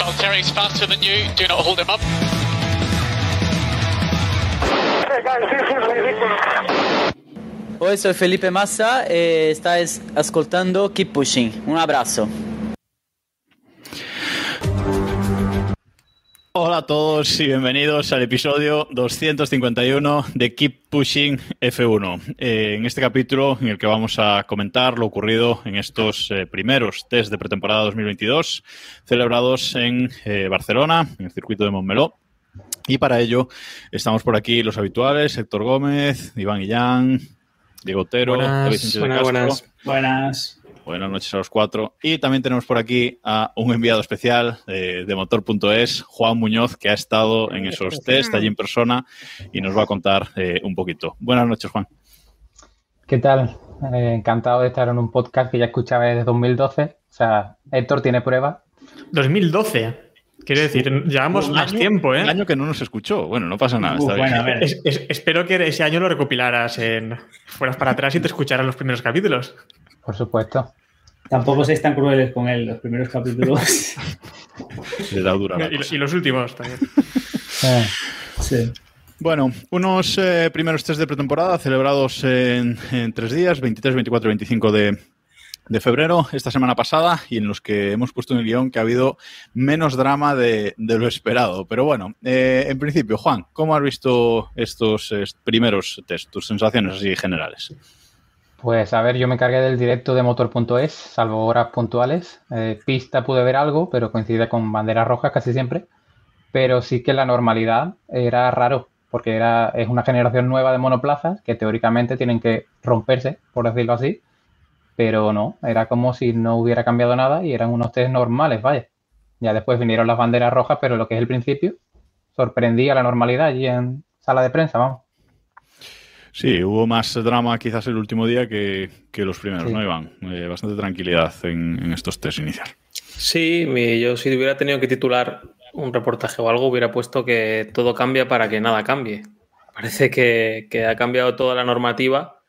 Valtteri's faster than you. Do not hold him up. Oi, soy Felipe Massa e stai ascoltando Keep Pushing. Un abrazo. Hola a todos y bienvenidos al episodio 251 de Keep Pushing F1. Eh, en este capítulo en el que vamos a comentar lo ocurrido en estos eh, primeros test de pretemporada 2022 celebrados en eh, Barcelona, en el circuito de Montmeló. Y para ello estamos por aquí los habituales, Héctor Gómez, Iván Guillán, Diego Otero, David Sánchez de Buenas, Castro. buenas. Buenas. Buenas noches a los cuatro. Y también tenemos por aquí a un enviado especial eh, de motor.es, Juan Muñoz, que ha estado en esos test allí en persona y nos va a contar eh, un poquito. Buenas noches, Juan. ¿Qué tal? Eh, encantado de estar en un podcast que ya escuchaba desde 2012. O sea, Héctor tiene pruebas. 2012. Quiero decir, llevamos Un más año- tiempo, ¿eh? Un año que no nos escuchó. Bueno, no pasa nada. Está bien. a ver. Es- es- espero que ese año lo recopilaras en. Fueras para atrás y te escucharas los primeros capítulos. Por supuesto. Tampoco seis tan crueles con él, los primeros capítulos. Le da dura Y, los últimos también. Eh, sí. Bueno, unos eh, primeros test de pretemporada celebrados en, en tres días, 23, 24 y 25 de, de febrero, esta semana pasada, y en los que hemos puesto en el guion que ha habido menos drama de, de lo esperado. Pero bueno, eh, en principio, Juan, ¿cómo has visto estos eh, primeros test, tus sensaciones así generales? Pues a ver, yo me cargué del directo de motor.es, salvo horas puntuales. Eh, pista pude ver algo, pero coincide con banderas rojas casi siempre. Pero sí que la normalidad era raro, porque era, es una generación nueva de monoplazas que teóricamente tienen que romperse, por decirlo así. Pero no, era como si no hubiera cambiado nada y eran unos test normales, vaya. Ya después vinieron las banderas rojas, pero lo que es el principio, sorprendía la normalidad allí en sala de prensa, vamos. Sí, hubo más drama quizás el último día que, que los primeros, Sí. ¿no, Iván? Eh, bastante tranquilidad en, en estos test iniciales. Sí, yo si hubiera tenido que titular un reportaje o algo, hubiera puesto que todo cambia para que nada cambie. Parece que, que ha cambiado toda la normativa,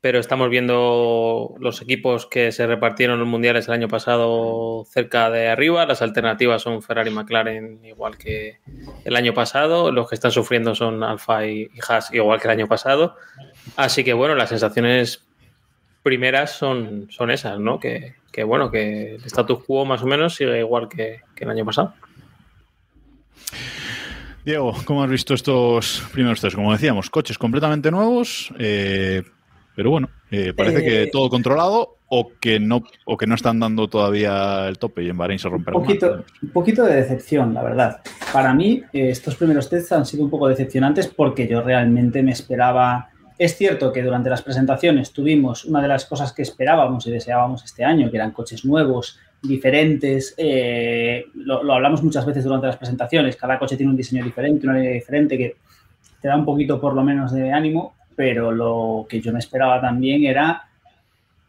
pero estamos viendo los equipos que se repartieron los mundiales el año pasado cerca de arriba. Las alternativas son Ferrari y McLaren, igual que el año pasado. Los que están sufriendo son Alfa y, Haas, igual que el año pasado. Así que bueno, las sensaciones primeras son, son esas, ¿no? Que, que, bueno, que el status quo más o menos sigue igual que, el año pasado. Diego, ¿cómo has visto estos primeros test? Como decíamos, coches completamente nuevos, eh, pero bueno, eh, parece que Eh, todo controlado o que no o que no están dando todavía el tope y en Bahrein se Un romperá poquito, un poquito de decepción, la verdad. Para mí, eh, estos primeros tests han sido un poco decepcionantes porque yo realmente me esperaba. Es cierto que durante las presentaciones tuvimos una de las cosas que esperábamos y deseábamos este año, que eran coches nuevos, diferentes. eh, lo, lo hablamos muchas veces durante las presentaciones. Cada coche tiene un diseño diferente, una línea diferente que te da un poquito por lo menos de ánimo, pero lo que yo me esperaba también era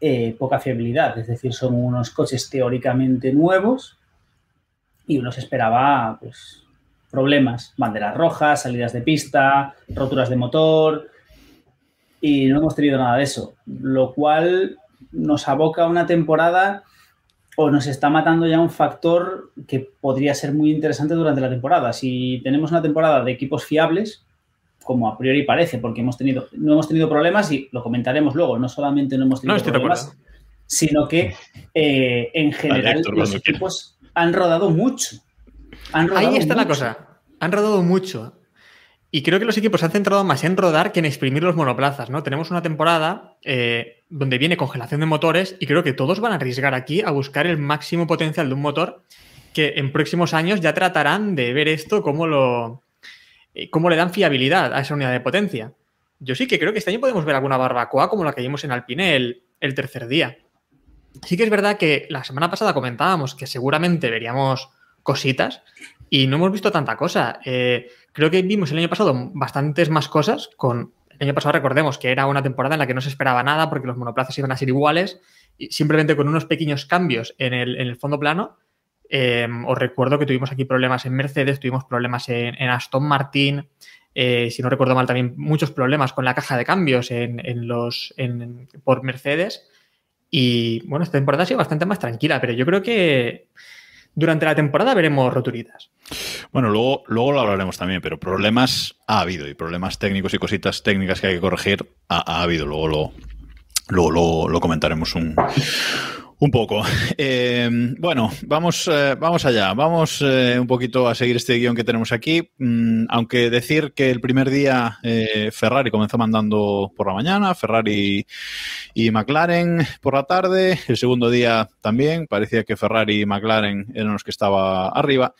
eh, poca fiabilidad. Es decir, son unos coches teóricamente nuevos y uno se esperaba pues, problemas, banderas rojas, salidas de pista, roturas de motor y no hemos tenido nada de eso, lo cual nos aboca a una temporada o nos está matando ya un factor que podría ser muy interesante durante la temporada. Si tenemos una temporada de equipos fiables, como a priori parece, porque hemos tenido, no hemos tenido problemas y lo comentaremos luego, no solamente no hemos tenido No, problemas, sino que eh, en general Héctor, los equipos han rodado mucho. Han rodado Ahí está la cosa. Han rodado mucho. Y creo que los equipos se han centrado más en rodar que en exprimir los monoplazas, ¿no? Tenemos una temporada eh, donde viene congelación de motores y creo que todos van a arriesgar aquí a buscar el máximo potencial de un motor que en próximos años ya tratarán de ver esto como lo cómo le dan fiabilidad a esa unidad de potencia. Yo sí que creo que este año podemos ver alguna barbacoa como la que vimos en Alpine el, el tercer día. Sí que es verdad que la semana pasada comentábamos que seguramente veríamos cositas y no hemos visto tanta cosa. Eh, creo que vimos el año pasado bastantes más cosas con... El año pasado recordemos que era una temporada en la que no se esperaba nada porque los monoplazas iban a ser iguales y simplemente con unos pequeños cambios en el fondo plano. Eh, os recuerdo que tuvimos aquí problemas en Mercedes, tuvimos problemas en, Aston Martin, eh, si no recuerdo mal, también muchos problemas con la caja de cambios en, los, por Mercedes. Y bueno, esta temporada ha sido bastante más tranquila, pero yo creo que durante la temporada veremos roturitas. Bueno, luego, luego lo hablaremos también, pero problemas ha habido y problemas técnicos y cositas técnicas que hay que corregir ha, ha habido. Luego lo, luego lo comentaremos un, un poco. Eh, bueno, vamos, eh, vamos allá. Vamos eh, un poquito a seguir este guion que tenemos aquí. Mm, aunque decir que el primer día eh, Ferrari comenzó mandando por la mañana, Ferrari y McLaren por la tarde. El segundo día también parecía que Ferrari y McLaren eran los que estaba arriba.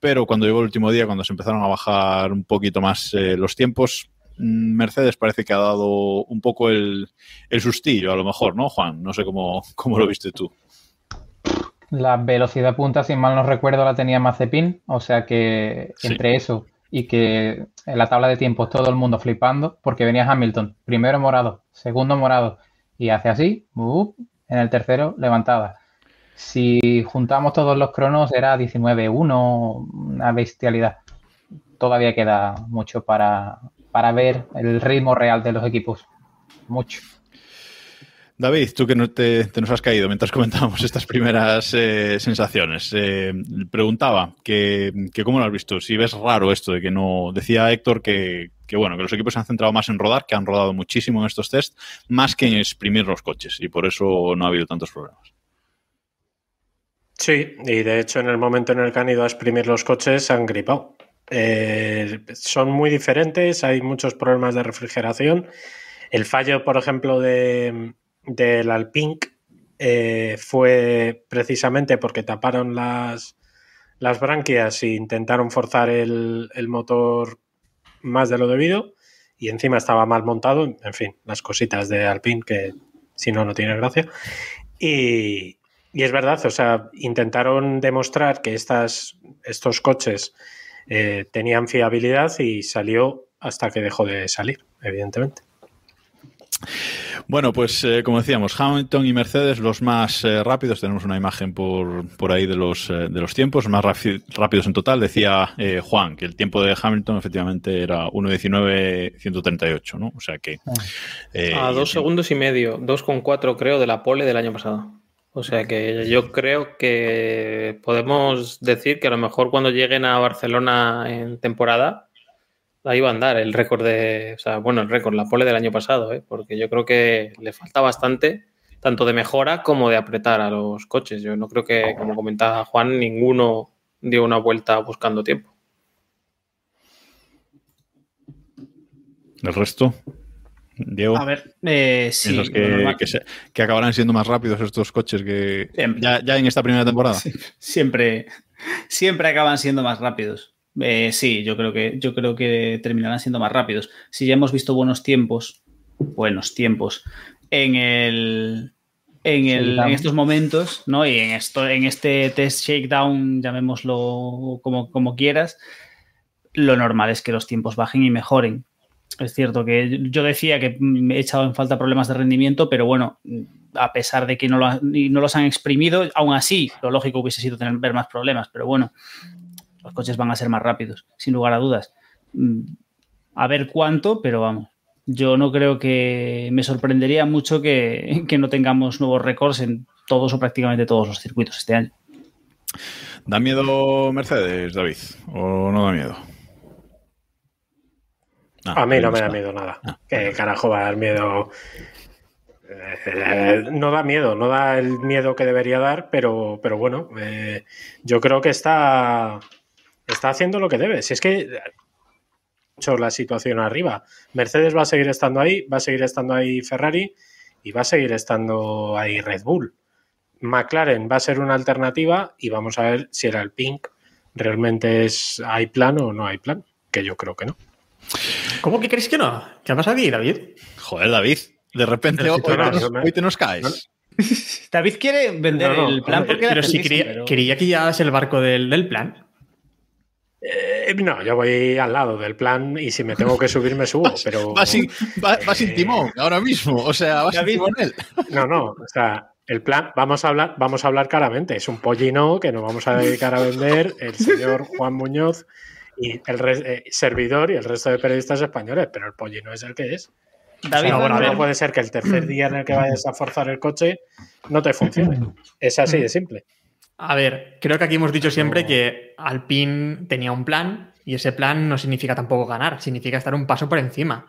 Pero cuando llegó el último día, cuando se empezaron a bajar un poquito más los tiempos, Mercedes parece que ha dado un poco el, el sustillo, a lo mejor, ¿no, Juan? No sé cómo, cómo lo viste tú. La velocidad punta, si mal no recuerdo, la tenía Mazepin, o sea que Sí. entre eso y que en la tabla de tiempos todo el mundo flipando, porque venía Hamilton, primero morado, segundo morado, y hace así, ¡up! en el tercero levantada. Si juntamos todos los cronos era 19-1, una bestialidad. Todavía queda mucho para, para ver el ritmo real de los equipos. Mucho. David, tú que no te, te nos has caído mientras comentábamos estas primeras eh, sensaciones, eh, preguntaba que, que cómo lo has visto, si ves raro esto de que no, decía Héctor que, que bueno, que los equipos se han centrado más en rodar, que han rodado muchísimo en estos test, más que en exprimir los coches y por eso no ha habido tantos problemas. Sí, y de hecho en el momento en el que han ido a exprimir los coches se han gripado. Eh, son muy diferentes, hay muchos problemas de refrigeración. El fallo, por ejemplo, de, del Alpine eh, fue precisamente porque taparon las, las branquias e intentaron forzar el, el motor más de lo debido y encima estaba mal montado. En fin, las cositas de Alpine que si no, no tiene gracia. Y, y es verdad, o sea, intentaron demostrar que estas, estos coches eh, tenían fiabilidad y salió hasta que dejó de salir, evidentemente. Bueno, pues eh, como decíamos, Hamilton y Mercedes los más eh, rápidos. Tenemos una imagen por, por ahí de los, eh, de los tiempos, más rápidos en total. Decía eh, Juan que el tiempo de Hamilton efectivamente era 1.19.138, ¿no? O sea que... eh, a dos segundos y medio, 2,4 creo de la pole del año pasado. O sea que yo creo que podemos decir que a lo mejor cuando lleguen a Barcelona en temporada, ahí va a andar el récord de, o sea, bueno, el récord, la pole del año pasado, ¿eh? porque yo creo que le falta bastante, tanto de mejora como de apretar a los coches. Yo no creo que, como comentaba Juan, ninguno dio una vuelta buscando tiempo. El resto, Diego. A ver, eh, sí. que, lo normal- que, se- que acabarán siendo más rápidos estos coches que ya, ya en esta primera temporada. Sí, siempre, siempre acaban siendo más rápidos. Eh, sí, yo creo que yo creo que terminarán siendo más rápidos. Si ya hemos visto buenos tiempos, buenos tiempos en el en, el, Shakedown. en estos momentos, ¿no? Y en esto, en este test shakedown, llamémoslo como, como quieras, lo normal es que los tiempos bajen y mejoren. Es cierto que yo decía que me he echado en falta problemas de rendimiento, pero bueno, a pesar de que no, lo no los han exprimido, aún así, lo lógico hubiese sido tener, ver más problemas, pero bueno, los coches van a ser más rápidos, sin lugar a dudas. Mm, A ver cuánto, pero vamos. Yo no creo que me sorprendería mucho que, que no tengamos nuevos récords en todos o prácticamente todos los circuitos este año. ¿Da miedo Mercedes, David? ¿O no da miedo? A mí no me da miedo nada. ¿Qué carajo va a dar miedo? Eh, no da miedo, no da el miedo que debería dar, pero, pero bueno, eh, yo creo que está, está haciendo lo que debe. Si es que mucho la situación arriba. Mercedes va a seguir estando ahí, va a seguir estando ahí Ferrari y va a seguir estando ahí Red Bull. McLaren va a ser una alternativa y vamos a ver si era el Pink realmente es hay plan o no hay plan, que yo creo que no. ¿Cómo que crees que no? ¿Qué ha pasado aquí, David? Joder, David. De repente hoy, si tú hoy no, te nos, yo me- hoy te nos caes. David quiere vender No, no, el plan porque pero si quería, pero- quería que ya es el barco del, del plan. Eh, no, yo voy al lado del plan y si me tengo que subir me subo, pero... Va sin, va- va sin Eh, timón ahora mismo. O sea, va sin David- timonel. No, no, o sea, el plan, vamos a hablar, vamos a hablar claramente, es un pollino que nos vamos a dedicar a vender el señor Juan Muñoz y el res- eh, servidor y el resto de periodistas españoles, pero el pollino es el que es. David, O sea, bueno, no puede ser que el tercer día en el que vayas a forzar el coche no te funcione. Es así de simple. A ver, creo que aquí hemos dicho siempre que Alpine tenía un plan y ese plan no significa tampoco ganar, significa estar un paso por encima.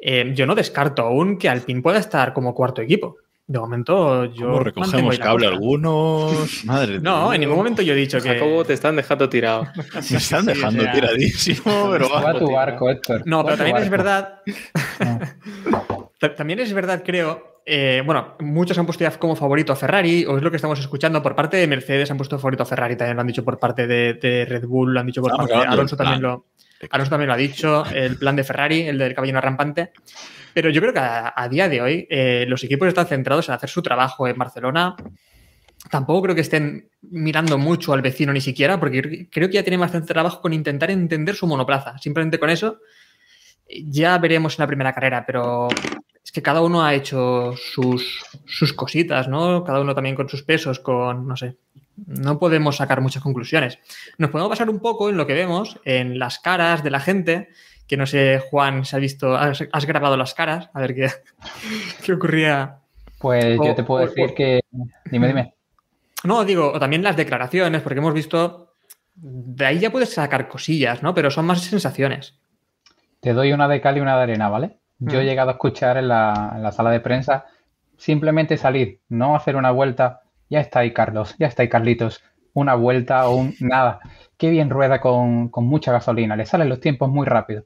Eh, yo no descarto aún que Alpine pueda estar como cuarto equipo. De momento yo ¿Cómo recogemos cable algunos? Madre de No, en Dios. ningún momento yo he dicho que... Jacobo, te están dejando tirado. Me están dejando o sea, tiradísimo, pero a va. tu barco, Héctor. No, pero también es verdad. Ta- También es verdad, creo. eh, bueno, muchos han puesto ya como favorito a Ferrari, o es lo que estamos escuchando por parte de Mercedes, han puesto favorito a Ferrari, también lo han dicho por parte de, de Red Bull, lo han dicho por Estamos parte de Alonso también lo. Alonso también lo ha dicho, el plan de Ferrari, el del caballero rampante. Pero yo creo que a, a día de hoy eh, los equipos están centrados en hacer su trabajo en Barcelona. Tampoco creo que estén mirando mucho al vecino ni siquiera, porque cre- creo que ya tienen bastante trabajo con intentar entender su monoplaza. Simplemente con eso ya veremos en la primera carrera, pero es que cada uno ha hecho sus, sus cositas, ¿no? Cada uno también con sus pesos, con, no sé, no podemos sacar muchas conclusiones. Nos podemos basar un poco en lo que vemos, en las caras de la gente, que no sé, Juan, si has visto, has, has grabado las caras, a ver qué, qué ocurría. Pues O- yo te puedo o- decir o- que. Dime, dime. No, digo, o también las declaraciones, porque hemos visto, de ahí ya puedes sacar cosillas, ¿no? Pero son más sensaciones. Te doy una de cal y una de arena, ¿vale? Yo he Mm. llegado a escuchar en la, en la sala de prensa simplemente salir, no hacer una vuelta. Ya está ahí, Carlos, ya está ahí, Carlitos. Una vuelta o un nada. Qué bien rueda con, con mucha gasolina, le salen los tiempos muy rápido.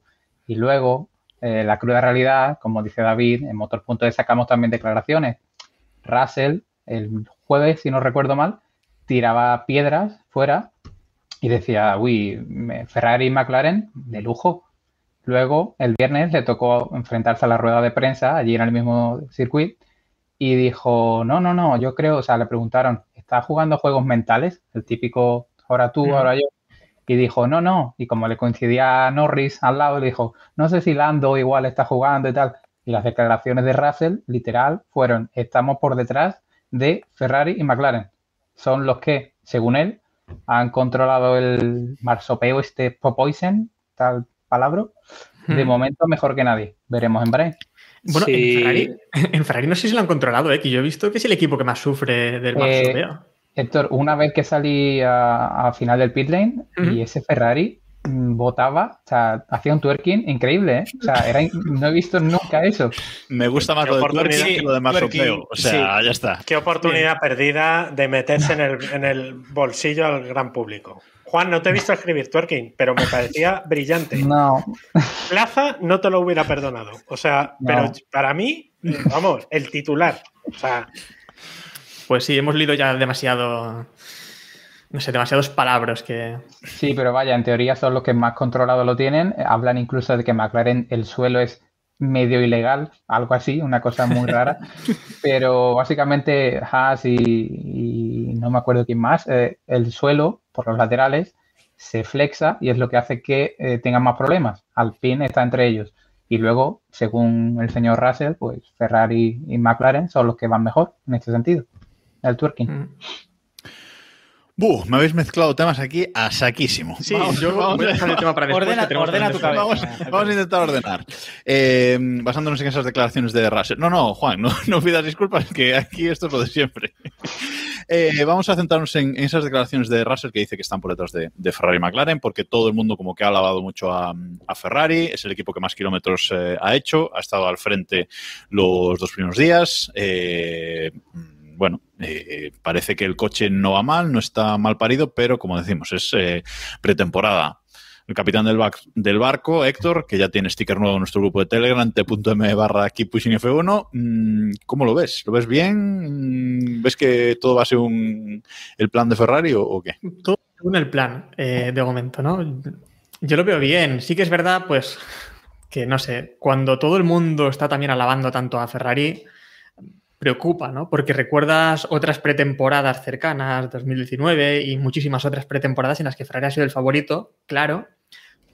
Y luego, eh, la cruda realidad, como dice David, en Motor.es sacamos también declaraciones. Russell, el jueves, si no recuerdo mal, tiraba piedras fuera y decía, uy, Ferrari y McLaren, de lujo. Luego, el viernes le tocó enfrentarse a la rueda de prensa allí en el mismo circuito y dijo, no, no, no, yo creo, o sea, le preguntaron, ¿estás jugando juegos mentales? El típico, ahora tú, ahora yo. Y dijo, no, no. Y como le coincidía a Norris al lado, le dijo, no sé si Lando igual está jugando y tal. Y las declaraciones de Russell, literal, fueron, estamos por detrás de Ferrari y McLaren. Son los que, según él, han controlado el marsopeo este Popoisen, tal palabra. De Hmm. momento mejor que nadie. Veremos en Bahrein. Bueno, Sí. en, Ferrari, en Ferrari no sé si lo han controlado, ¿eh? que yo he visto que es el equipo que más sufre del Eh, marsopeo. Héctor, una vez que salí a, a final del pit lane y ese Ferrari mm, botaba, o sea, hacía un twerking increíble, ¿eh? O sea, era in- no he visto nunca eso. Me gusta más lo de oportunidad. twerking que lo de masopeo. O sea, sí. ya está. Qué oportunidad perdida de meterse en el, en el bolsillo al gran público. Juan, no te he visto escribir twerking, pero me parecía brillante. No, Plaza no te lo hubiera perdonado. O sea, No. pero para mí, vamos, el titular. O sea, Pues sí, hemos leído ya demasiado. No sé, demasiados palabras que. sí, pero vaya, en teoría son los que más controlado lo tienen. Hablan incluso de que McLaren el suelo es medio ilegal, algo así, una cosa muy rara. Pero básicamente Haas y, y no me acuerdo quién más, eh, el suelo por los laterales se flexa y es lo que hace que eh, tengan más problemas. Alpine está entre ellos. Y luego, según el señor Russell, pues Ferrari y McLaren son los que van mejor en este sentido. El twerking. Mm. Buh, me habéis mezclado temas aquí a saquísimo. Sí, yo voy a dejar el tema para después. Ordena- ordena tu cabeza. Vamos, vamos a intentar ordenar. Eh, basándonos en esas declaraciones de Russell. No, no, Juan, no, no pidas disculpas, que aquí esto es lo de siempre. Eh, vamos a centrarnos en, en esas declaraciones de Russell que dice que están por detrás de, de Ferrari y McLaren, porque todo el mundo como que ha alabado mucho a, a Ferrari, es el equipo que más kilómetros eh, ha hecho, ha estado al frente los dos primeros días. eh, bueno, eh, parece que el coche no va mal, no está mal parido, pero como decimos, es eh, pretemporada. El capitán del, del barco, Héctor, que ya tiene sticker nuevo en nuestro grupo de Telegram, t.m barra Keep Pushing F1. mm, ¿Cómo lo ves? ¿Lo ves bien? Mm, ¿Ves que todo va a ser un, el plan de Ferrari o, o qué? Todo según el plan, eh, de momento, ¿no? Yo lo veo bien. Sí que es verdad, pues, que no sé, cuando todo el mundo está también alabando tanto a Ferrari, preocupa, ¿no? Porque recuerdas otras pretemporadas cercanas, 2019 y muchísimas otras pretemporadas en las que Ferrari ha sido el favorito, claro.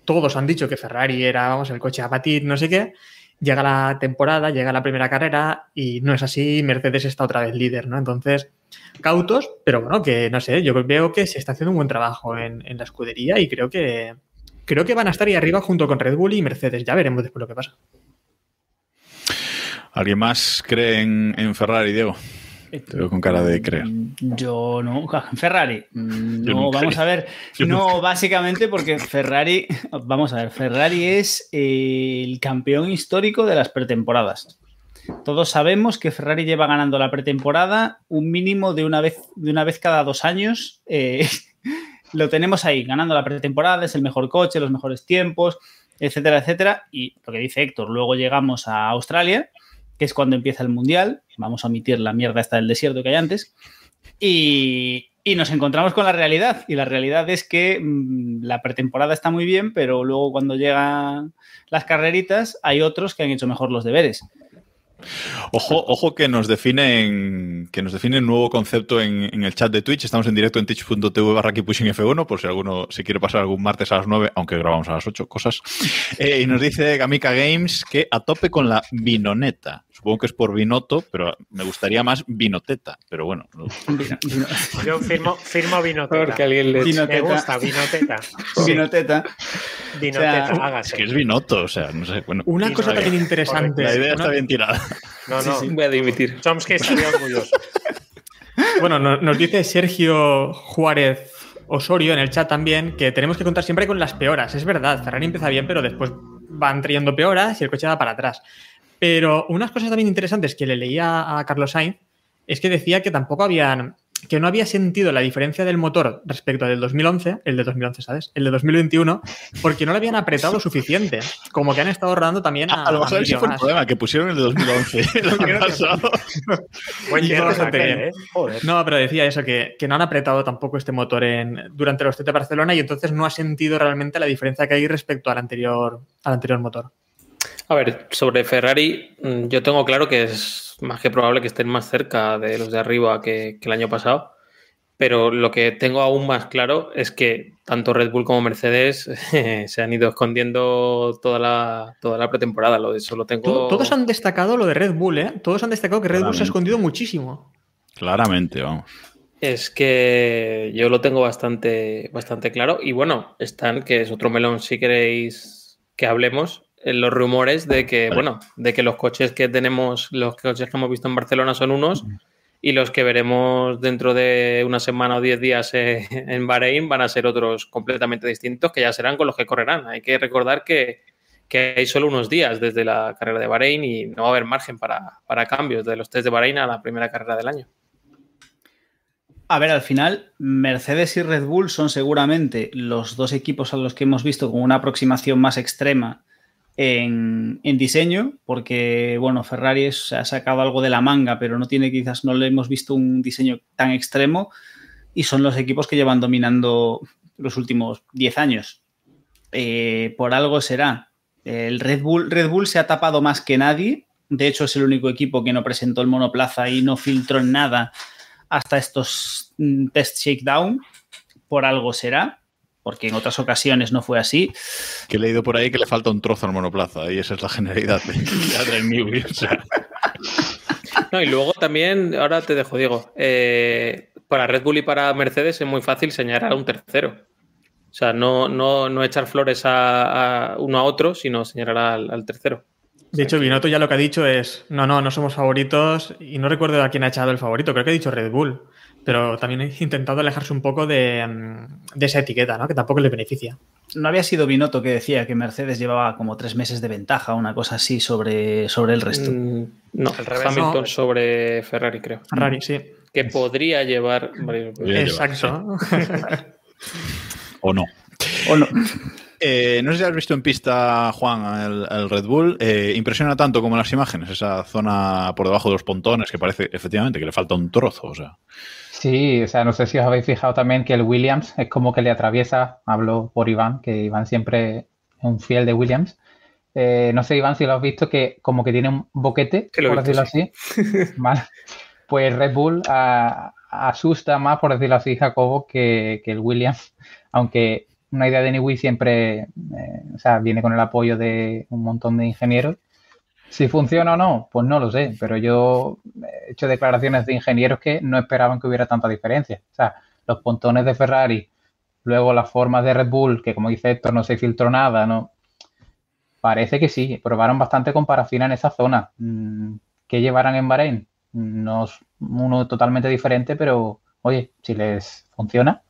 Todos han dicho que Ferrari era, vamos, el coche a batir, no sé qué. Llega la temporada, llega la primera carrera y no es así, Mercedes está otra vez líder, ¿no? Entonces, cautos, pero bueno, que no sé, yo veo que se está haciendo un buen trabajo en, en la escudería y creo que, creo que van a estar ahí arriba junto con Red Bull y Mercedes. Ya veremos después lo que pasa. ¿Alguien más cree en, en Ferrari, Diego? Te veo con cara de creer. Yo no, Ferrari. mm, No, vamos a ver. No, básicamente porque Ferrari, vamos a ver, Ferrari es eh, el campeón histórico de las pretemporadas. Todos sabemos que Ferrari lleva ganando la pretemporada un mínimo de una vez, de una vez cada dos años. eh, lo tenemos ahí, ganando la pretemporada, es el mejor coche, los mejores tiempos, etcétera, etcétera. Y lo que dice Héctor, luego llegamos a Australia, que es cuando empieza el Mundial. Vamos a omitir la mierda esta del desierto que hay antes. Y, nos encontramos con la realidad. Y la realidad es que mm, la pretemporada está muy bien, pero luego cuando llegan las carreritas hay otros que han hecho mejor los deberes. Ojo, ojo que nos definen que nos define un nuevo concepto en, el chat de Twitch. Estamos en directo en twitch.tv barra Keeppushing F1, por si alguno se quiere pasar algún martes a las 9, aunque grabamos a las 8, cosas. Eh, y nos dice Gamika Games que a tope con la vinoneta. Supongo que es por vinoto, pero me gustaría más vinoteta. Pero bueno, no- Yo firmo, firmo vinoteta. Porque alguien le- Me Vinoteta. gusta, vinoteta. Vinoteta. Vinoteta, O sea, hágase. es que es vinoto, o sea, no sé. Bueno, Una cosa también interesante. la idea está bien tirada. No, no. Voy a dimitir. Chomsky estaría orgulloso. Bueno, no- nos dice Sergio Juárez Osorio en el chat también que tenemos que contar siempre con las peoras. Es verdad, Ferrari empieza bien, pero después van trayendo peoras y el coche va para atrás. Pero unas cosas también interesantes que le leía a Carlos Sainz es que decía que tampoco habían que no había sentido la diferencia del motor respecto al del 2011, el de 2011, ¿sabes? El de 2021, porque no lo habían apretado lo suficiente. Como que han estado rodando también a, A lo mejor ese fue el problema, que pusieron el de 2011 el pasado. Buen. ¿eh? Joder. No, pero decía eso, que, que no han apretado tampoco este motor en, durante los test de Barcelona y entonces no ha sentido realmente la diferencia que hay respecto al anterior, al anterior motor. A ver, sobre Ferrari, mm, yo tengo claro que es más que probable que estén más cerca de los de arriba que, que el año pasado. Pero lo que tengo aún más claro es que tanto Red Bull como Mercedes eh, se han ido escondiendo toda la, toda la pretemporada. Lo de eso lo tengo. To- Todos han destacado lo de Red Bull, ¿eh? Todos han destacado que Red Bull se ha escondido muchísimo. Claramente, vamos. Es que yo lo tengo bastante, bastante claro. Y bueno, están, que es otro melón si queréis que hablemos, los rumores de que, Vale. bueno, de que los coches que tenemos, los coches que hemos visto en Barcelona son unos y los que veremos dentro de una semana o diez días eh, en Bahrein van a ser otros completamente distintos que ya serán con los que correrán. Hay que recordar que, que hay solo unos días desde la carrera de Bahrein y no va a haber margen para, para cambios de los test de Bahrein a la primera carrera del año. A ver, al final, Mercedes y Red Bull son seguramente los dos equipos a los que hemos visto con una aproximación más extrema en, diseño, porque, bueno, Ferrari es- se ha sacado algo de la manga, pero no tiene quizás, no le hemos visto un diseño tan extremo y son los equipos que llevan dominando los últimos 10 años. Eh, por algo será. El Red Bull, Red Bull se ha tapado más que nadie. De hecho, es el único equipo que no presentó el monoplaza y no filtró nada hasta estos mm, test shakedown. Por algo será, porque en otras ocasiones no fue así. Que he leído por ahí que le falta un trozo al monoplaza y esa es la generalidad de, de Adrian Newey. O sea, No, y luego también, ahora te dejo, Diego, eh, para Red Bull y para Mercedes es muy fácil señalar a un tercero. O sea, no, no, no echar flores a, a uno a otro, sino señalar al, al tercero. De hecho, Binotto ya lo que ha dicho es, no, no, no somos favoritos y no recuerdo a quién ha echado el favorito, creo que ha dicho Red Bull, pero también ha intentado alejarse un poco de, mm, de esa etiqueta, ¿no? Que tampoco le beneficia. No había sido Binotto que decía que Mercedes llevaba como tres meses de ventaja, una cosa así sobre, sobre el resto. Mm, no, Al revés, Hamilton no. sobre Ferrari, creo. Ferrari, sí. Que podría llevar Exacto. o no. ¿O no? Eh, no sé si has visto en pista, Juan, el, el Red Bull. Eh, impresiona tanto como en las imágenes, esa zona por debajo de los pontones que parece efectivamente que le falta un trozo. O sea, Sí, o sea, no sé si os habéis fijado también que el Williams es como que le atraviesa, hablo por Iván, que Iván siempre es un fiel de Williams, eh, no sé, Iván, si lo has visto, que como que tiene un boquete, Que lo he por visto, decirlo así. Vale. Pues Red Bull a- asusta más, por decirlo así, Jacobo, que, que el Williams, aunque una idea de Newey siempre eh, o sea, viene con el apoyo de un montón de ingenieros. Si funciona o no, pues no lo sé, pero yo he hecho declaraciones de ingenieros que no esperaban que hubiera tanta diferencia. O sea, los pontones de Ferrari, luego las formas de Red Bull, que como dice Héctor, no se filtró nada, ¿no? Parece que sí, probaron bastante con en esa zona. Mm, ¿Qué llevarán en Bahrein? No es uno totalmente diferente, pero oye, si les funciona,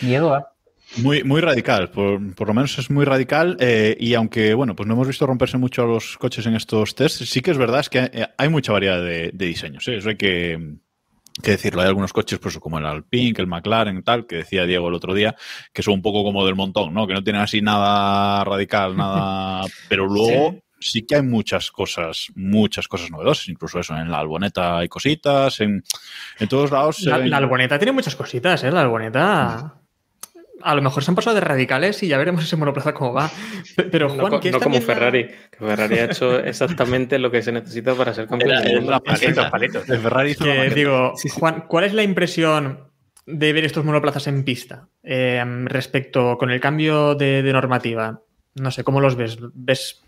miedo a. Muy, muy radical, por, por lo menos es muy radical. eh, y aunque, bueno, pues no hemos visto romperse mucho a los coches en estos tests, sí que es verdad es que hay, hay mucha variedad de, de diseños. ¿eh? Eso hay que, que decirlo. Hay algunos coches, pues como el Alpine, el McLaren, tal, que decía Diego el otro día, que son un poco como del montón, ¿no? Que no tienen así nada radical, nada. Pero luego sí, que hay muchas cosas, muchas cosas novedosas. Incluso eso, en la alboneta hay cositas, en, en todos lados. La, ven- la Alboneta tiene muchas cositas, ¿eh? La Alboneta. A lo mejor se han pasado de radicales y ya veremos ese monoplaza cómo va. Pe- Pero No, Juan, co- ¿qué no está como? Ferrari, que Ferrari ha hecho exactamente lo que se necesita para ser campeón Era- del era maqueta. palitos. El Ferrari Que digo, Juan, ¿cuál es la impresión de ver estos monoplazas en pista eh, respecto con el cambio de, de normativa? No sé, ¿cómo los ves? ¿Ves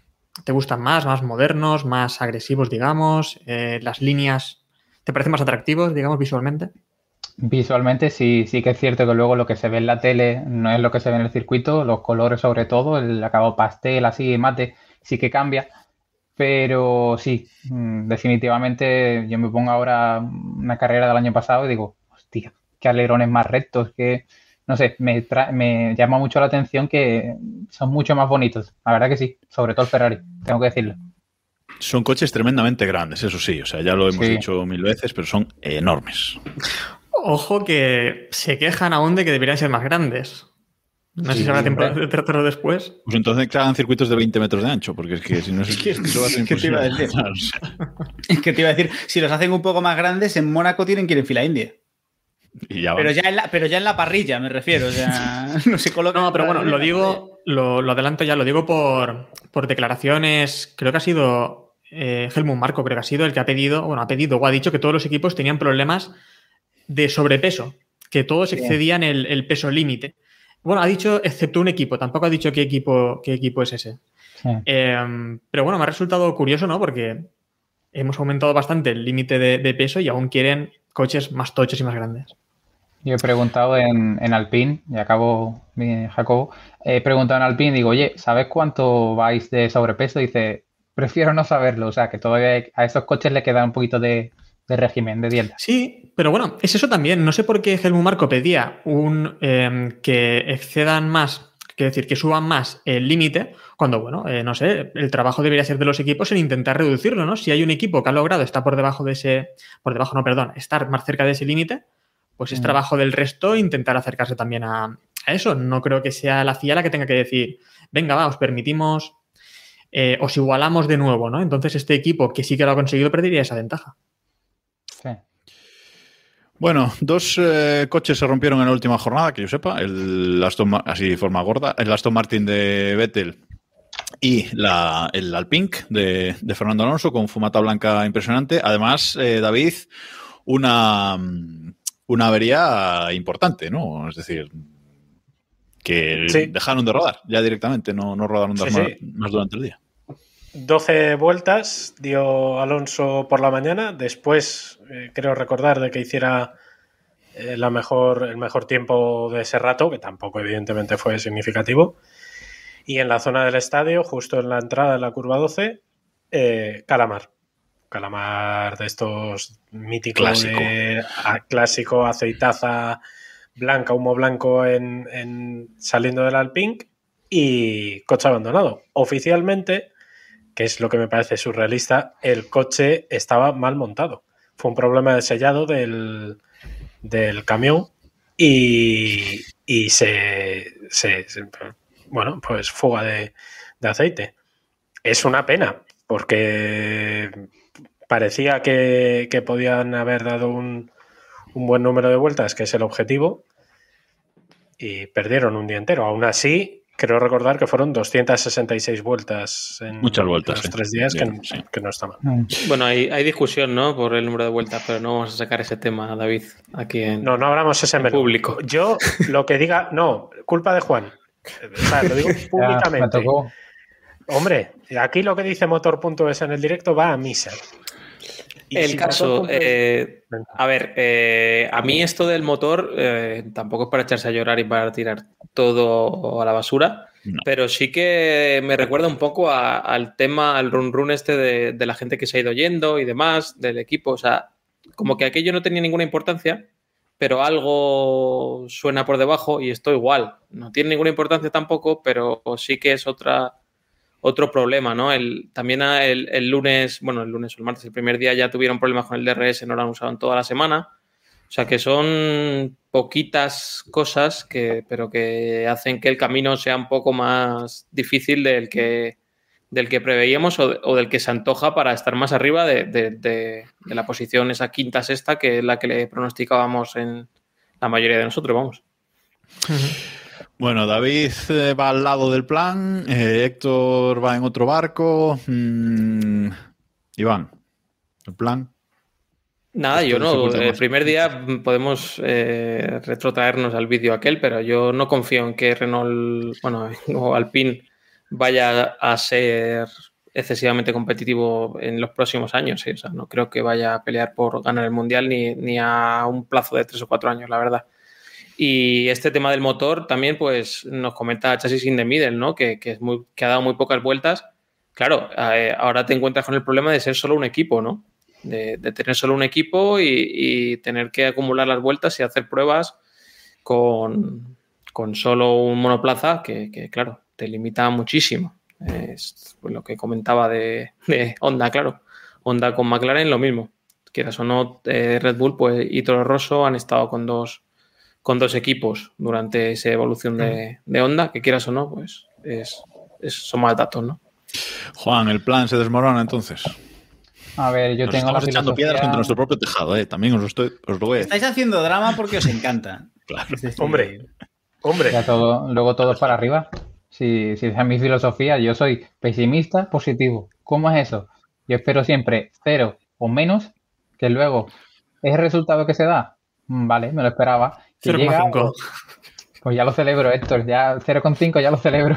te gustan más, más modernos, más agresivos, digamos? Eh, ¿Las líneas te parecen más atractivos, digamos, visualmente? Visualmente sí, sí que es cierto que luego lo que se ve en la tele no es lo que se ve en el circuito, los colores sobre todo, el acabado pastel, así, mate, sí que cambia, pero sí, mm, definitivamente yo me pongo ahora una carrera del año pasado y digo, hostia, qué alerones más rectos, que no sé, me, tra- me llama mucho la atención que son mucho más bonitos, la verdad que sí, sobre todo el Ferrari, tengo que decirlo. Son coches tremendamente grandes, eso sí. O sea, ya lo hemos Sí. dicho mil veces, pero son enormes. Ojo que se quejan aún de que deberían ser más grandes. No sé si habrá tiempo hombre. de tratarlo después. Pues entonces que hagan circuitos de 20 metros de ancho, porque es que si no es que eso va a ser Es que te iba a decir, si los hacen un poco más grandes, en Mónaco tienen que ir en fila india. y ya Pero ya, en la, pero ya en la parrilla, me refiero. O sea, no se coloca. No, pero bueno, lo digo, lo, lo adelanto ya, lo digo por, por declaraciones. Creo que ha sido eh, Helmut Marco, creo que ha sido el que ha pedido, bueno, ha pedido o ha dicho que todos los equipos tenían problemas de sobrepeso, que todos excedían el, el peso límite. Bueno, ha dicho excepto un equipo, tampoco ha dicho qué equipo, qué equipo es ese. Sí. Eh, pero bueno, me ha resultado curioso, ¿no? Porque hemos aumentado bastante el límite de, de peso y aún quieren coches más tochos y más grandes. Yo he preguntado en, en Alpine, y acabo, Jacobo, he preguntado en Alpine, digo, oye, ¿sabes cuánto vais de sobrepeso? Dice, prefiero no saberlo, o sea, que todavía a esos coches le queda un poquito de, de régimen, de dieta. Sí, pero bueno, es eso también. No sé por qué Helmut Marco pedía un eh, que excedan más, que decir, que suban más el límite, cuando, bueno, eh, no sé, el trabajo debería ser de los equipos en intentar reducirlo, ¿no? Si hay un equipo que ha logrado estar por debajo de ese, por debajo, no, perdón, estar más cerca de ese límite, pues es Mm. trabajo del resto intentar acercarse también a, a eso. No creo que sea la FIA la que tenga que decir, venga, va, os permitimos, eh, os igualamos de nuevo, ¿no? Entonces este equipo que sí que lo ha conseguido perdería esa ventaja. Bueno, dos eh, coches se rompieron en la última jornada, que yo sepa. El Aston, así de forma gorda, el Aston Martin de Vettel y la, el Alpine de, de Fernando Alonso con fumata blanca impresionante. Además, eh, David, una, una avería importante, ¿no? Es decir, que Sí. dejaron de rodar ya directamente, no, no rodaron Sí, más, sí. más durante el día. 12 vueltas dio Alonso por la mañana. Después, eh, creo recordar de que hiciera eh, la mejor, el mejor tiempo de ese rato, que tampoco evidentemente fue significativo. Y en la zona del estadio, justo en la entrada de la curva 12, eh, Calamar. Calamar de estos míticos Clásico. de- a- clásico, aceitaza blanca, humo blanco en, en- saliendo del Alpine y coche abandonado. Oficialmente, que es lo que me parece surrealista, el coche estaba mal montado. Fue un problema de sellado del, del camión y, y se, se- Bueno, pues fuga de, de aceite. Es una pena, porque parecía que, que podían haber dado un, un buen número de vueltas, que es el objetivo, y perdieron un día entero. Aún así, Creo recordar que fueron 266 vueltas en Muchas vueltas, los sí. tres días, Bien, que, sí. que no está mal. Bueno, hay, hay discusión, ¿no? Por el número de vueltas, pero no vamos a sacar ese tema, David, aquí en, No, no abramos ese en menú. público. Yo, lo que diga, no, culpa de Juan. O sea, lo digo Ya, me públicamente. tocó. Hombre, aquí lo que dice motor.es en el directo va a misa. Y El si caso, eh, a ver, eh, a mí esto del motor eh, tampoco es para echarse a llorar y para tirar todo a la basura, No. pero sí que me recuerda un poco a- al tema, al run run este de, de la gente que se ha ido yendo y demás, del equipo. O sea, como que aquello no tenía ninguna importancia, pero algo suena por debajo y esto igual. No tiene ninguna importancia tampoco, pero sí que es otra otro problema, ¿no? El, también el, lunes, bueno, el lunes o el martes, el primer día ya tuvieron problemas con el DRS, no lo han usado en toda la semana. O sea que son poquitas cosas que, pero que hacen que el camino sea un poco más difícil del que, del que preveíamos o, de- o del que se antoja para estar más arriba de- de- de la posición esa quinta sexta que es la que le pronosticábamos en la mayoría de nosotros, vamos. Bueno, David eh, va al lado del plan, eh, Héctor va en otro barco. mm, Iván, el plan. Nada, yo no. El más. primer día podemos eh, retrotraernos al vídeo aquel, pero yo no confío en que Renault, bueno, o Alpine vaya a ser excesivamente competitivo en los próximos años. ¿eh? O sea, no creo que vaya a pelear por ganar el mundial ni, ni a un plazo de tres o cuatro años, la verdad. Y este tema del motor también, pues nos comenta Chassis in the Middle, ¿no? Que, que es muy, que ha dado muy pocas vueltas. Claro, eh, ahora te encuentras con el problema de ser solo un equipo, ¿no? De, tener solo un equipo y, tener que acumular las vueltas y hacer pruebas con, con solo un monoplaza que, que, claro, te limita muchísimo. Es lo que comentaba de, de Honda, claro. Honda con McLaren lo mismo. Quieras o no, eh, Red Bull pues, y Toro Rosso han estado con dos, con dos equipos durante esa evolución de, de Honda, que quieras o no, pues es, es- son más datos, ¿no? Juan, el plan se desmorona entonces. A ver, yo Nos tengo la estamos echando piedras filosofía- contra nuestro propio tejado, eh. También os lo, estoy, os lo voy a decir. Estáis haciendo drama porque os encanta. Claro. Hombre, hombre. Ya todo, luego todo es para arriba. Si, si esa es mi filosofía, yo soy pesimista, positivo. ¿Cómo es eso? Yo espero siempre cero o menos, que luego es el resultado que se da. Mm, Vale, me lo esperaba. Si llega 0,5. algo, pues ya lo celebro, Héctor. Ya 0,5 ya lo celebro.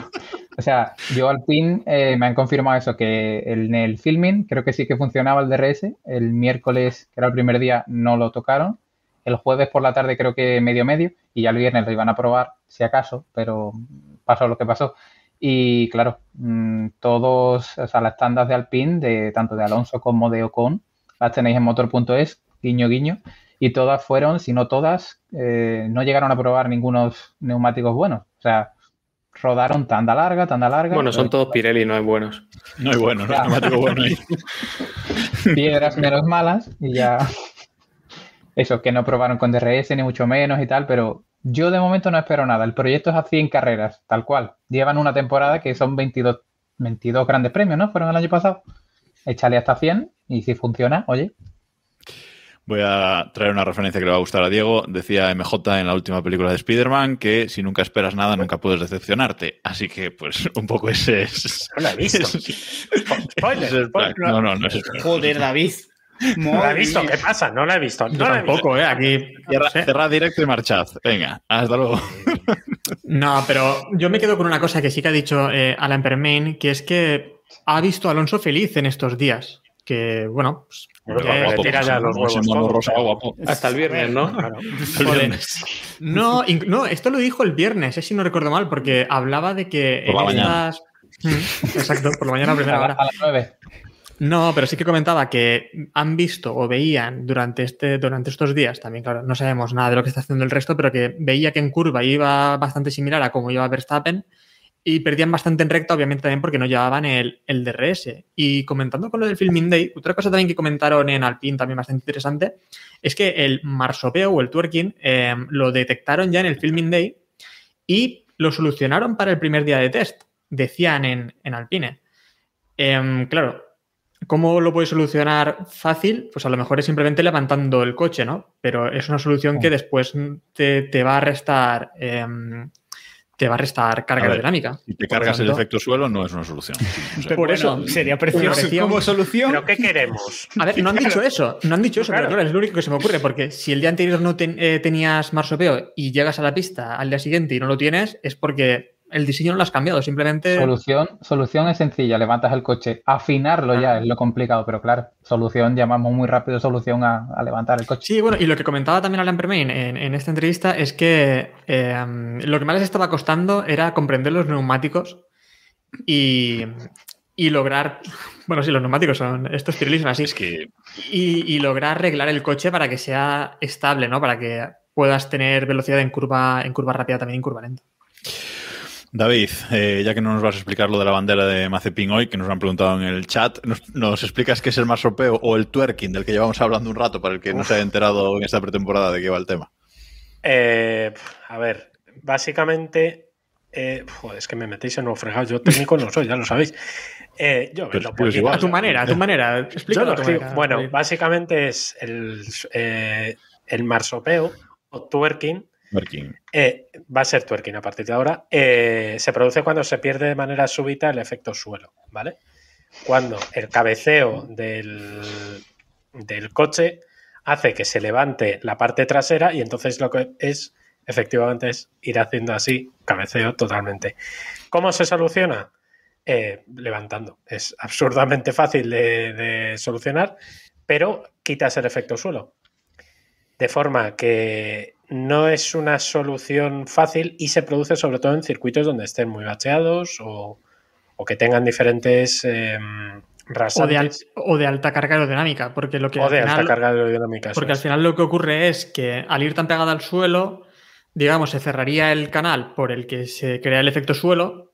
O sea, yo al fin eh, me han confirmado eso, que en el filming creo que sí que funcionaba el DRS. El miércoles, que era el primer día, no lo tocaron. El jueves por la tarde creo que medio medio y ya el viernes lo iban a probar, si acaso, pero pasó lo que pasó. Y claro, mm, todos, o sea, las tandas de Alpine, de, tanto de Alonso como de Ocon, las tenéis en motor.es, guiño, guiño, y todas fueron, si no todas, eh, no llegaron a probar ningunos neumáticos buenos. O sea, rodaron tanda larga, tanda larga. Bueno, son todos Pirelli, no hay buenos. No hay bueno, no hay neumático bueno ahí. piedras menos malas y ya. Eso, que no probaron con DRS ni mucho menos y tal, pero yo de momento no espero nada. El proyecto es a 100 carreras, tal cual. Llevan una temporada que son 22, 22 grandes premios, ¿no? Fueron el año pasado. Échale hasta 100 y si funciona, oye, Voy a traer una referencia que le va a gustar a Diego. Decía MJ en la última película de Spider-Man que si nunca esperas nada, nunca puedes decepcionarte. Así que, pues, un poco ese es. No la he visto. Spoiler, es plan. spoiler. No, no, no es spoiler. Joder, David. No la he visto. ¿Qué pasa? No la he visto. No la he visto. tampoco, ¿eh? Aquí. Cierra, no sé. cerrad directo y marchad. Venga, hasta luego. No, pero yo me quedo con una cosa que sí que ha dicho eh, Alan Permain, que es que ha visto a Alonso feliz en estos días. Que, bueno, pues, Guapo, tira ya los ese huevos mono todos. rosa, guapo. Hasta el viernes, ¿no? Claro. No, no, esto lo dijo el viernes, eh, si no recuerdo mal, porque hablaba de que Por la en mañana. estas- Mm, Exacto, por la mañana a primera hora. a las 9. No, pero sí que comentaba que han visto o veían durante, este, durante estos días, también, claro, no sabemos nada de lo que está haciendo el resto, pero que veía que en curva iba bastante similar a como iba Verstappen y perdían bastante en recta, obviamente también porque no llevaban el, el DRS. Y comentando con lo del Filming Day, otra cosa también que comentaron en Alpine, también bastante interesante, es que el marsopeo o el twerking eh, lo detectaron ya en el Filming Day y lo solucionaron para el primer día de test, decían en, en Alpine. Em, claro, ¿cómo lo puedes solucionar fácil? Pues a lo mejor es simplemente levantando el coche, ¿no? Pero es una solución que después te, te va a restar em, te va a restar carga A ver, aerodinámica. Si te cargas el efecto suelo, no es una solución. O sea, Pero Por bueno, eso, sería precioso como solución. ¿Pero qué queremos? A ver, no han dicho eso, no han dicho eso, Claro. pero claro, es lo único que se me ocurre, porque si el día anterior no ten- eh, tenías marsopeo y llegas a la pista al día siguiente y no lo tienes, es porque el diseño no lo has cambiado, simplemente... Solución, solución es sencilla, levantas el coche. Afinarlo ya es lo complicado, pero claro, solución, llamamos muy rápido solución a, a levantar el coche. Sí, bueno, y lo que comentaba también Alan Permain en, en esta entrevista es que eh, lo que más les estaba costando era comprender los neumáticos y, y lograr. Bueno, sí, los neumáticos son. Estos Pirelli son así. es que Y, y lograr arreglar el coche para que sea estable, ¿no? Para que puedas tener velocidad en curva, en curva rápida también y en curva lenta. David, eh, ya que no nos vas a explicar lo de la bandera de Mazepin hoy, que nos lo han preguntado en el chat, ¿nos, nos explicas qué es el marsopeo o el twerking del que llevamos hablando un rato para el que no se haya enterado en esta pretemporada de qué va el tema? Eh, a ver, básicamente. eh, joder, es que me metéis en un fregado. Yo técnico no soy, ya lo sabéis. Eh, yo Pero igual. A tu manera, a tu manera. Yo Explícalo lo a tu manera. Bueno, básicamente es el, eh, el marsopeo o twerking. Twerking. eh, va a ser twerking a partir de ahora. eh, se produce cuando se pierde de manera súbita el efecto suelo, ¿vale? Cuando el cabeceo del, del coche hace que se levante la parte trasera y entonces lo que es efectivamente es ir haciendo así, cabeceo totalmente. ¿Cómo se soluciona? Eh, levantando. Es absurdamente fácil de, de solucionar, pero quitas el efecto suelo. De forma que no es una solución fácil y se produce sobre todo en circuitos donde estén muy bacheados o, o que tengan diferentes eh, o, de al- o de alta carga aerodinámica, porque lo que o al de final- alta carga aerodinámica. Porque al final lo que ocurre es que al ir tan pegada al suelo, digamos, se cerraría el canal por el que se crea el efecto suelo.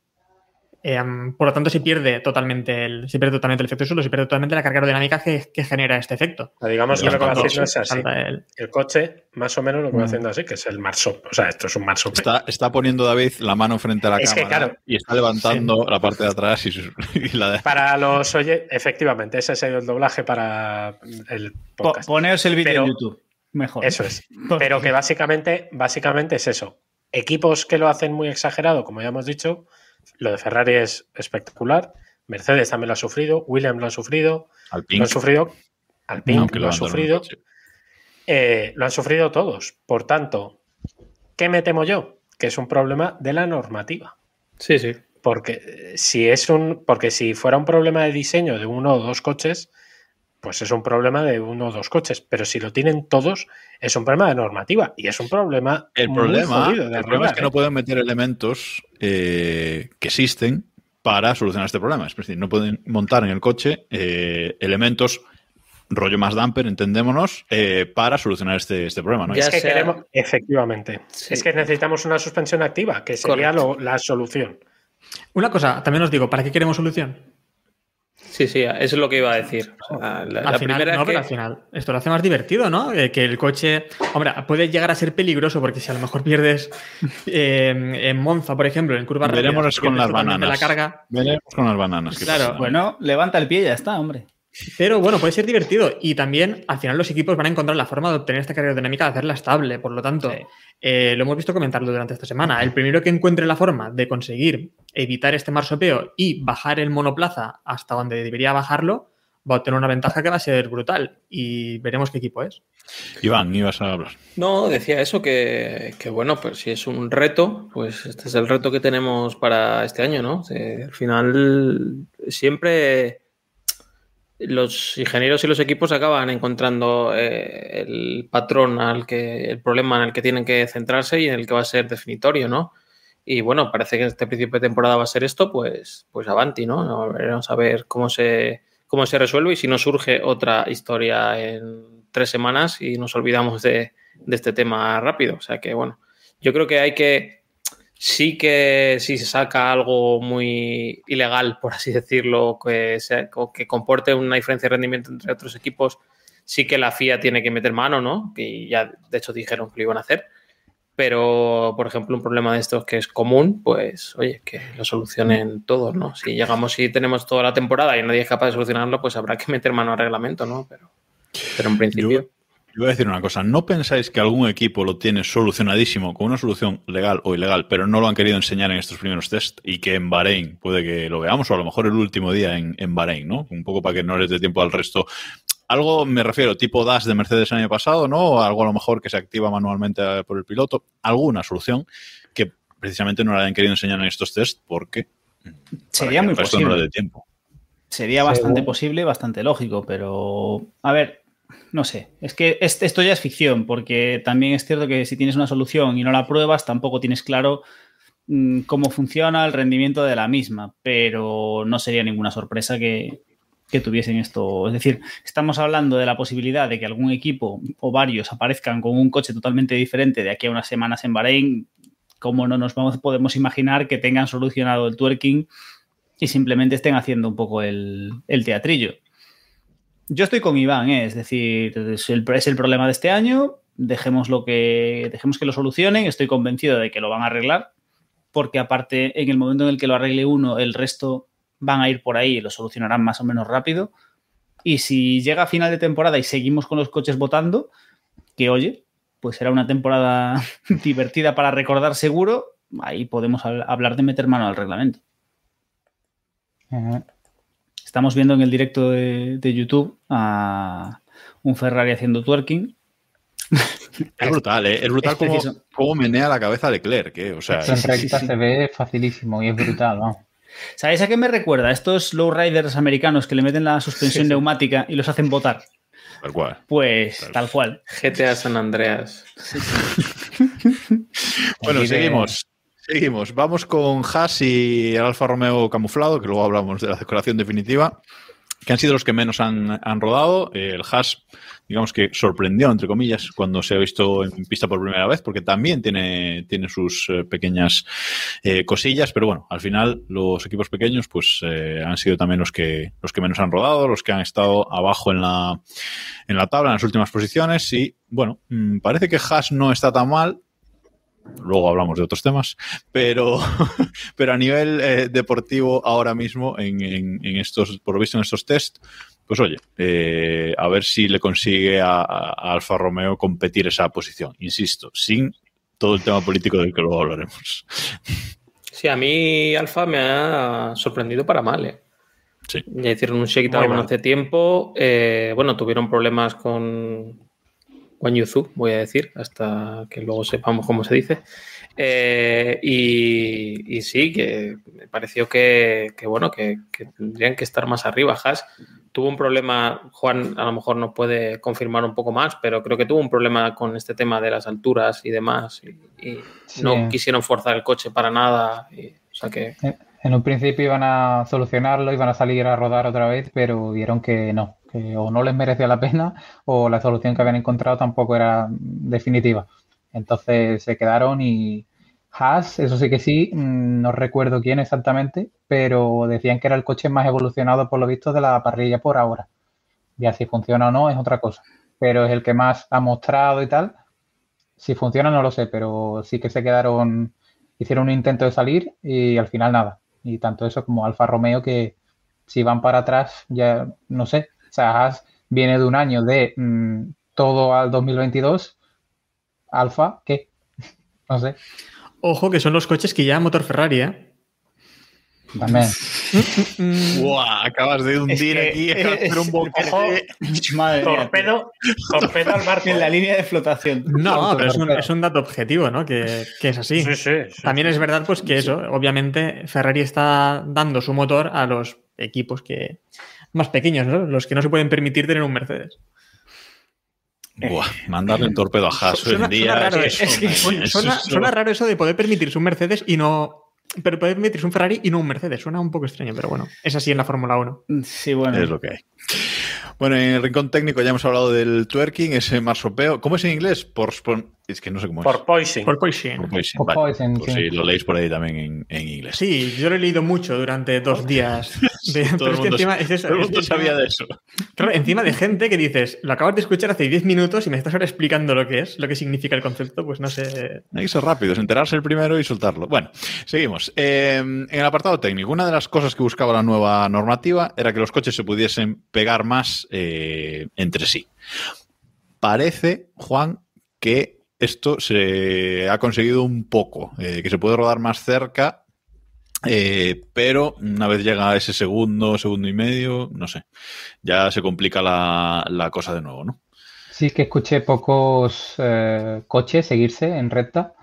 Em, por lo tanto, se pierde totalmente el, se pierde totalmente el efecto suelo, se pierde totalmente la carga aerodinámica que, que genera este efecto. O sea, digamos que lo que va haciendo es así. El- El coche, más o menos lo que va Mm. haciendo así, que es el marsop. O sea, esto es un marsop. Está, está poniendo David la mano frente a la Es que, cámara claro. y está levantando la parte de atrás y, su- y la de... Para los oye, efectivamente, ese ha sido el doblaje para el Po- podcast. Poneos el vídeo en YouTube. Mejor. Eso es. Pero que básicamente, básicamente es eso. Equipos que lo hacen muy exagerado, como ya hemos dicho, lo de Ferrari es espectacular. Mercedes también lo ha sufrido, Williams lo ha sufrido, lo Alpine. han sufrido, Alpine lo ha sufrido, eh, lo han sufrido todos. Por tanto, ¿qué me temo yo? Que es un problema de la normativa. Sí, sí. Porque eh, si es un, porque si fuera un problema de diseño de uno o dos coches, pues es un problema de uno o dos coches. Pero si lo tienen todos, es un problema de normativa y es un problema. El muy problema, de el problema es que ¿eh? no pueden meter elementos eh, que existen para solucionar este problema. Es decir, no pueden montar en el coche eh, elementos rollo más damper, entendémonos, eh, para solucionar este, este problema. ¿no? Ya Es que sea- queremos, efectivamente, Sí. es que necesitamos una suspensión activa, que sería lo- la solución. Una cosa, también os digo, ¿para qué queremos solución? Sí, sí, eso es lo que iba a decir. O sea, la, al la final, primera no, es que- pero al final, esto lo hace más divertido, ¿no? Eh, que el coche, hombre, puede llegar a ser peligroso porque si a lo mejor pierdes eh, en Monza, por ejemplo, en curva Veremos con las bananas. la carga, Veremos con las bananas. Claro, pasa. Bueno, levanta el pie y ya está, hombre. Pero bueno, puede ser divertido. Y también, al final, los equipos van a encontrar la forma de obtener esta carga dinámica de hacerla estable. Por lo tanto, Sí. eh, lo hemos visto comentarlo durante esta semana. El primero que encuentre la forma de conseguir evitar este marsopeo y bajar el monoplaza hasta donde debería bajarlo, va a obtener una ventaja que va a ser brutal. Y veremos qué equipo es. Iván, ibas a hablar. No, decía eso, que, que, bueno, pues si es un reto, pues este es el reto que tenemos para este año, ¿no? Eh, al final, siempre los ingenieros y los equipos acaban encontrando eh, el patrón al que, el problema en el que tienen que centrarse y en el que va a ser definitorio, ¿no? Y bueno, parece que este principio de temporada va a ser esto, pues, pues avanti, ¿no? Veremos a ver cómo se, cómo se resuelve y si no surge otra historia en tres semanas y nos olvidamos de, de este tema rápido. O sea que, bueno, yo creo que hay que, sí que si se saca algo muy ilegal, por así decirlo, que, que comporte una diferencia de rendimiento entre otros equipos, sí que la FIA tiene que meter mano, ¿no? Que ya de hecho dijeron que lo iban a hacer. Pero, por ejemplo, un problema de estos que es común, pues, oye, que lo solucionen todos, ¿no? Si llegamos y tenemos toda la temporada y nadie es capaz de solucionarlo, pues habrá que meter mano al reglamento, ¿no? Pero, pero en principio. Y voy a decir una cosa, ¿no pensáis que algún equipo lo tiene solucionadísimo con una solución legal o ilegal, pero no lo han querido enseñar en estos primeros test y que en Bahrein puede que lo veamos o a lo mejor el último día en, en Bahrein, ¿no? Un poco para que no les dé tiempo al resto. Algo me refiero, tipo DAS de Mercedes el año pasado, ¿no? O algo a lo mejor que se activa manualmente por el piloto. Alguna solución que precisamente no la hayan querido enseñar en estos test porque Sería muy no posible. le dé tiempo. Sería bastante Según- posible, bastante lógico, pero a ver, no sé, es que es- esto ya es ficción, porque también es cierto que si tienes una solución y no la pruebas, tampoco tienes claro mm, cómo funciona el rendimiento de la misma, pero no sería ninguna sorpresa que, que tuviesen esto. Es decir, estamos hablando de la posibilidad de que algún equipo o varios aparezcan con un coche totalmente diferente de aquí a unas semanas en Bahrein. ¿Cómo no nos vamos, podemos imaginar que tengan solucionado el twerking y simplemente estén haciendo un poco el, el teatrillo? Yo estoy con Iván, ¿eh? es decir, es el, es el problema de este año, dejemos, lo que, dejemos que lo solucionen, estoy convencido de que lo van a arreglar, porque aparte en el momento en el que lo arregle uno, el resto van a ir por ahí y lo solucionarán más o menos rápido. Y si llega a final de temporada y seguimos con los coches votando, que oye, pues será una temporada divertida para recordar seguro, ahí podemos hab- hablar de meter mano al reglamento. Estamos viendo en el directo de, de YouTube a un Ferrari haciendo twerking. Es brutal, ¿eh? Es brutal cómo, menea la cabeza Leclerc, ¿eh? O sea, en sí, recta sí. se ve facilísimo y es brutal, ¿no? ¿Sabéis a qué me recuerda? Estos lowriders americanos que le meten la suspensión neumática y los hacen votar. tal cual. Pues tal cual. GTA San Andreas. Bueno, seguimos. Seguimos. Vamos con Haas y el Alfa Romeo camuflado, que luego hablamos de la decoración definitiva, que han sido los que menos han, han rodado. El Haas, digamos que sorprendió, entre comillas, cuando se ha visto en pista por primera vez, porque también tiene, tiene sus eh, pequeñas eh, cosillas, pero bueno, al final los equipos pequeños pues eh, han sido también los que, los que menos han rodado, los que han estado abajo en la, en la tabla, en las últimas posiciones, y bueno, mm, parece que Haas no está tan mal, luego hablamos de otros temas, pero, pero a nivel deportivo ahora mismo, en, en- en estos, por lo visto en estos test, pues oye, eh, a ver si le consigue a, Alfa Romeo competir esa posición, insisto, sin todo el tema político del que luego hablaremos. Sí, a mí Alfa me ha sorprendido para mal. ¿eh? Sí. Ya hicieron un shakedown mal. hace tiempo. eh, bueno, tuvieron problemas con Juan Yuzu, voy a decir, hasta que luego sepamos cómo se dice. Eh, y, y sí, que me pareció que, que, bueno, que, que tendrían que estar más arriba. Haas tuvo un problema, Juan a lo mejor nos puede confirmar un poco más, pero creo que tuvo un problema con este tema de las alturas y demás. Y, y Sí. no quisieron forzar el coche para nada. y- o sea que En un principio iban a solucionarlo, iban a salir a rodar otra vez, pero vieron que no, que o no les merecía la pena o la solución que habían encontrado tampoco era definitiva. Entonces se quedaron y Haas, eso sí que sí, mm, no recuerdo quién exactamente, pero decían que era el coche más evolucionado por lo visto de la parrilla por ahora. Ya si funciona o no es otra cosa, pero es el que más ha mostrado y tal. Si funciona no lo sé, pero sí que se quedaron, hicieron un intento de salir y al final nada. Y tanto eso como Alfa Romeo que si van para atrás ya no sé. O sea, Haas viene de un año de mm, todo al 2022. Alfa, ¿qué? No sé. Ojo que son los coches que lleva motor Ferrari, ¿eh? También. ¡Buah! Acabas de hundir que- aquí, acabas de hacer un boquete. Madre mía, Torpedo, torpedo al barco. en la línea de flotación. No, pero es un, es un dato objetivo, ¿no? Que, que es así. Sí, sí, sí. También es verdad, pues que eso, obviamente, Ferrari está dando su motor a los equipos que más pequeños, ¿no? Los que no se pueden permitir tener un Mercedes. Buah, mandarle un torpedo a Haas hoy en día. suena raro, eso, es suena, suena- suena raro eso de poder permitirse un Mercedes y no. Pero poder permitirse un Ferrari y no un Mercedes. Suena un poco extraño, pero bueno, es así en la Fórmula 1. Sí, bueno. Es lo que hay. Bueno, en el rincón técnico ya hemos hablado del twerking, ese marsopeo. ¿Cómo es en inglés? Por, por- es que no sé cómo es. Por poison. Por Poison. Por vale. poison, Pues sí. sí, lo leéis por ahí también en, en inglés. Sí, yo lo he leído mucho durante dos días. De- Todo pero el es mundo, encima es eso, todo es mundo sabía encima- de eso. Claro, encima de gente que dices, lo acabas de escuchar hace 10 minutos y me estás ahora explicando lo que es, lo que significa el concepto, pues no sé. Hay que ser rápidos, enterarse el primero y soltarlo. Bueno, seguimos. Eh, en el apartado técnico, una de las cosas que buscaba la nueva normativa era que los coches se pudiesen pegar más eh, entre sí. parece, Juan, que esto se ha conseguido un poco, eh, que se puede rodar más cerca, eh, pero una vez llega a ese segundo, segundo y medio, no sé, ya se complica la, la cosa de nuevo, ¿no? Sí, que escuché pocos eh, coches seguirse en recta.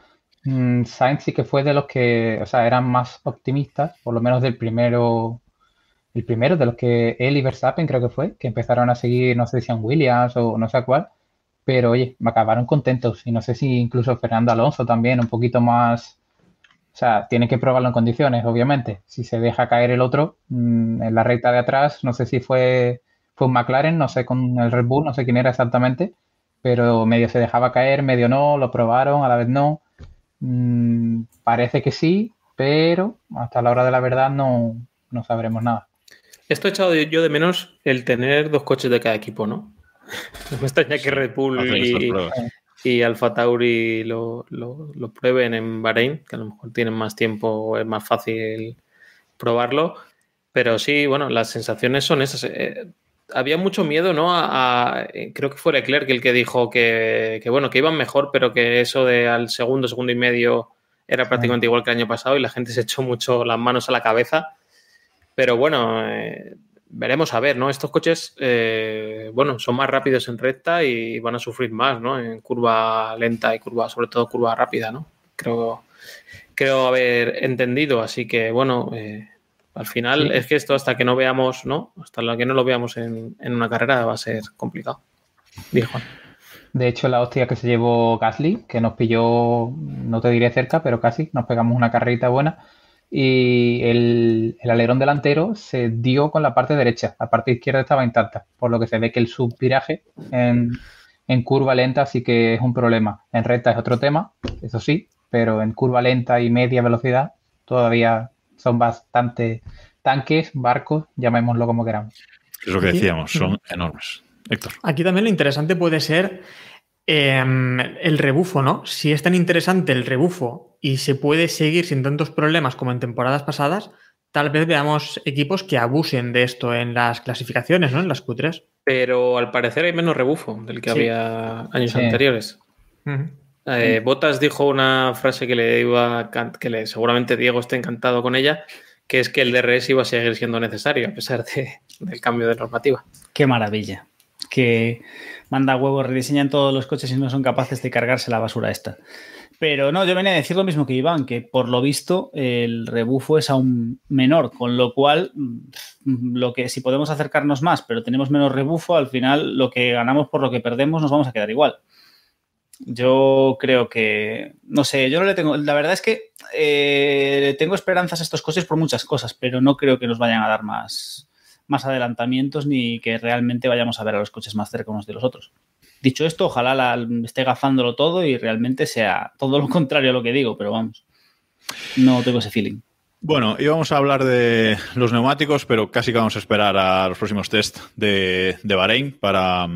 Mm, Sainz sí que fue de los que, o sea, eran más optimistas, por lo menos del primero, el primero de los que él y Verstappen creo que fue, que empezaron a seguir, no sé si en Williams o no sé a cuál, pero oye, me acabaron contentos y no sé si incluso Fernando Alonso también un poquito más, o sea, tiene que probarlo en condiciones, obviamente. Si se deja caer el otro mm, en la recta de atrás, no sé si fue, fue un McLaren, no sé con el Red Bull, no sé quién era exactamente, pero medio se dejaba caer, medio no, lo probaron, a la vez no. Mm, parece que sí, pero hasta la hora de la verdad no, no sabremos nada. Esto he echado yo de menos el tener dos coches de cada equipo, ¿no? No me extraña que Red Bull y, y Alfa Tauri lo, lo, lo, prueben en Bahrein, que a lo mejor tienen más tiempo o es más fácil probarlo. Pero sí, bueno, las sensaciones son esas. Eh, había mucho miedo, ¿no? A, a, creo que fue Leclerc el que dijo que, que, bueno, que iban mejor, pero que eso de al segundo, segundo y medio era prácticamente igual que el año pasado y la gente se echó mucho las manos a la cabeza. Pero bueno, eh, veremos a ver, ¿no? Estos coches, eh, bueno, son más rápidos en recta y van a sufrir más, ¿no? En curva lenta y curva, sobre todo curva rápida, ¿no? Creo, creo haber entendido, así que bueno, eh, al final sí. es que esto hasta que no veamos, ¿no? Hasta que no lo veamos en, en una carrera va a ser complicado. De hecho, la hostia que se llevó Gasly, que nos pilló, no te diré cerca, pero casi, nos pegamos una carrerita buena y el, el, alerón delantero se dio con la parte derecha, la parte izquierda estaba intacta, por lo que se ve que el subviraje en, en, curva lenta sí que es un problema. En recta es otro tema, eso sí, pero en curva lenta y media velocidad todavía son bastante tanques, barcos, llamémoslo como queramos. Es lo que decíamos, son enormes. Héctor. Aquí también lo interesante puede ser eh, el rebufo, ¿no? Si es tan interesante el rebufo y se puede seguir sin tantos problemas como en temporadas pasadas, tal vez veamos equipos que abusen de esto en las clasificaciones, ¿no? En las Q3. Pero al parecer hay menos rebufo del que sí. había años sí. anteriores. Uh -huh. eh, Botas dijo una frase que le iba que le, seguramente Diego esté encantado con ella, que es que el DRS iba a seguir siendo necesario a pesar de, del cambio de normativa. Qué maravilla. Que manda huevos, rediseñan todos los coches y no son capaces de cargarse la basura esta. Pero no, yo venía a decir lo mismo que Iván, que por lo visto el rebufo es aún menor, con lo cual, lo que si podemos acercarnos más, pero tenemos menos rebufo, al final lo que ganamos por lo que perdemos nos vamos a quedar igual. Yo creo que, no sé, yo no le tengo, la verdad es que eh, tengo esperanzas a estos coches por muchas cosas, pero no creo que nos vayan a dar más, más adelantamientos ni que realmente vayamos a ver a los coches más cerca unos de los otros. Dicho esto, ojalá esté gazándolo todo y realmente sea todo lo contrario a lo que digo, pero vamos, no tengo ese feeling. Bueno, íbamos a hablar de los neumáticos, pero casi que vamos a esperar a los próximos test de, de Bahrein para,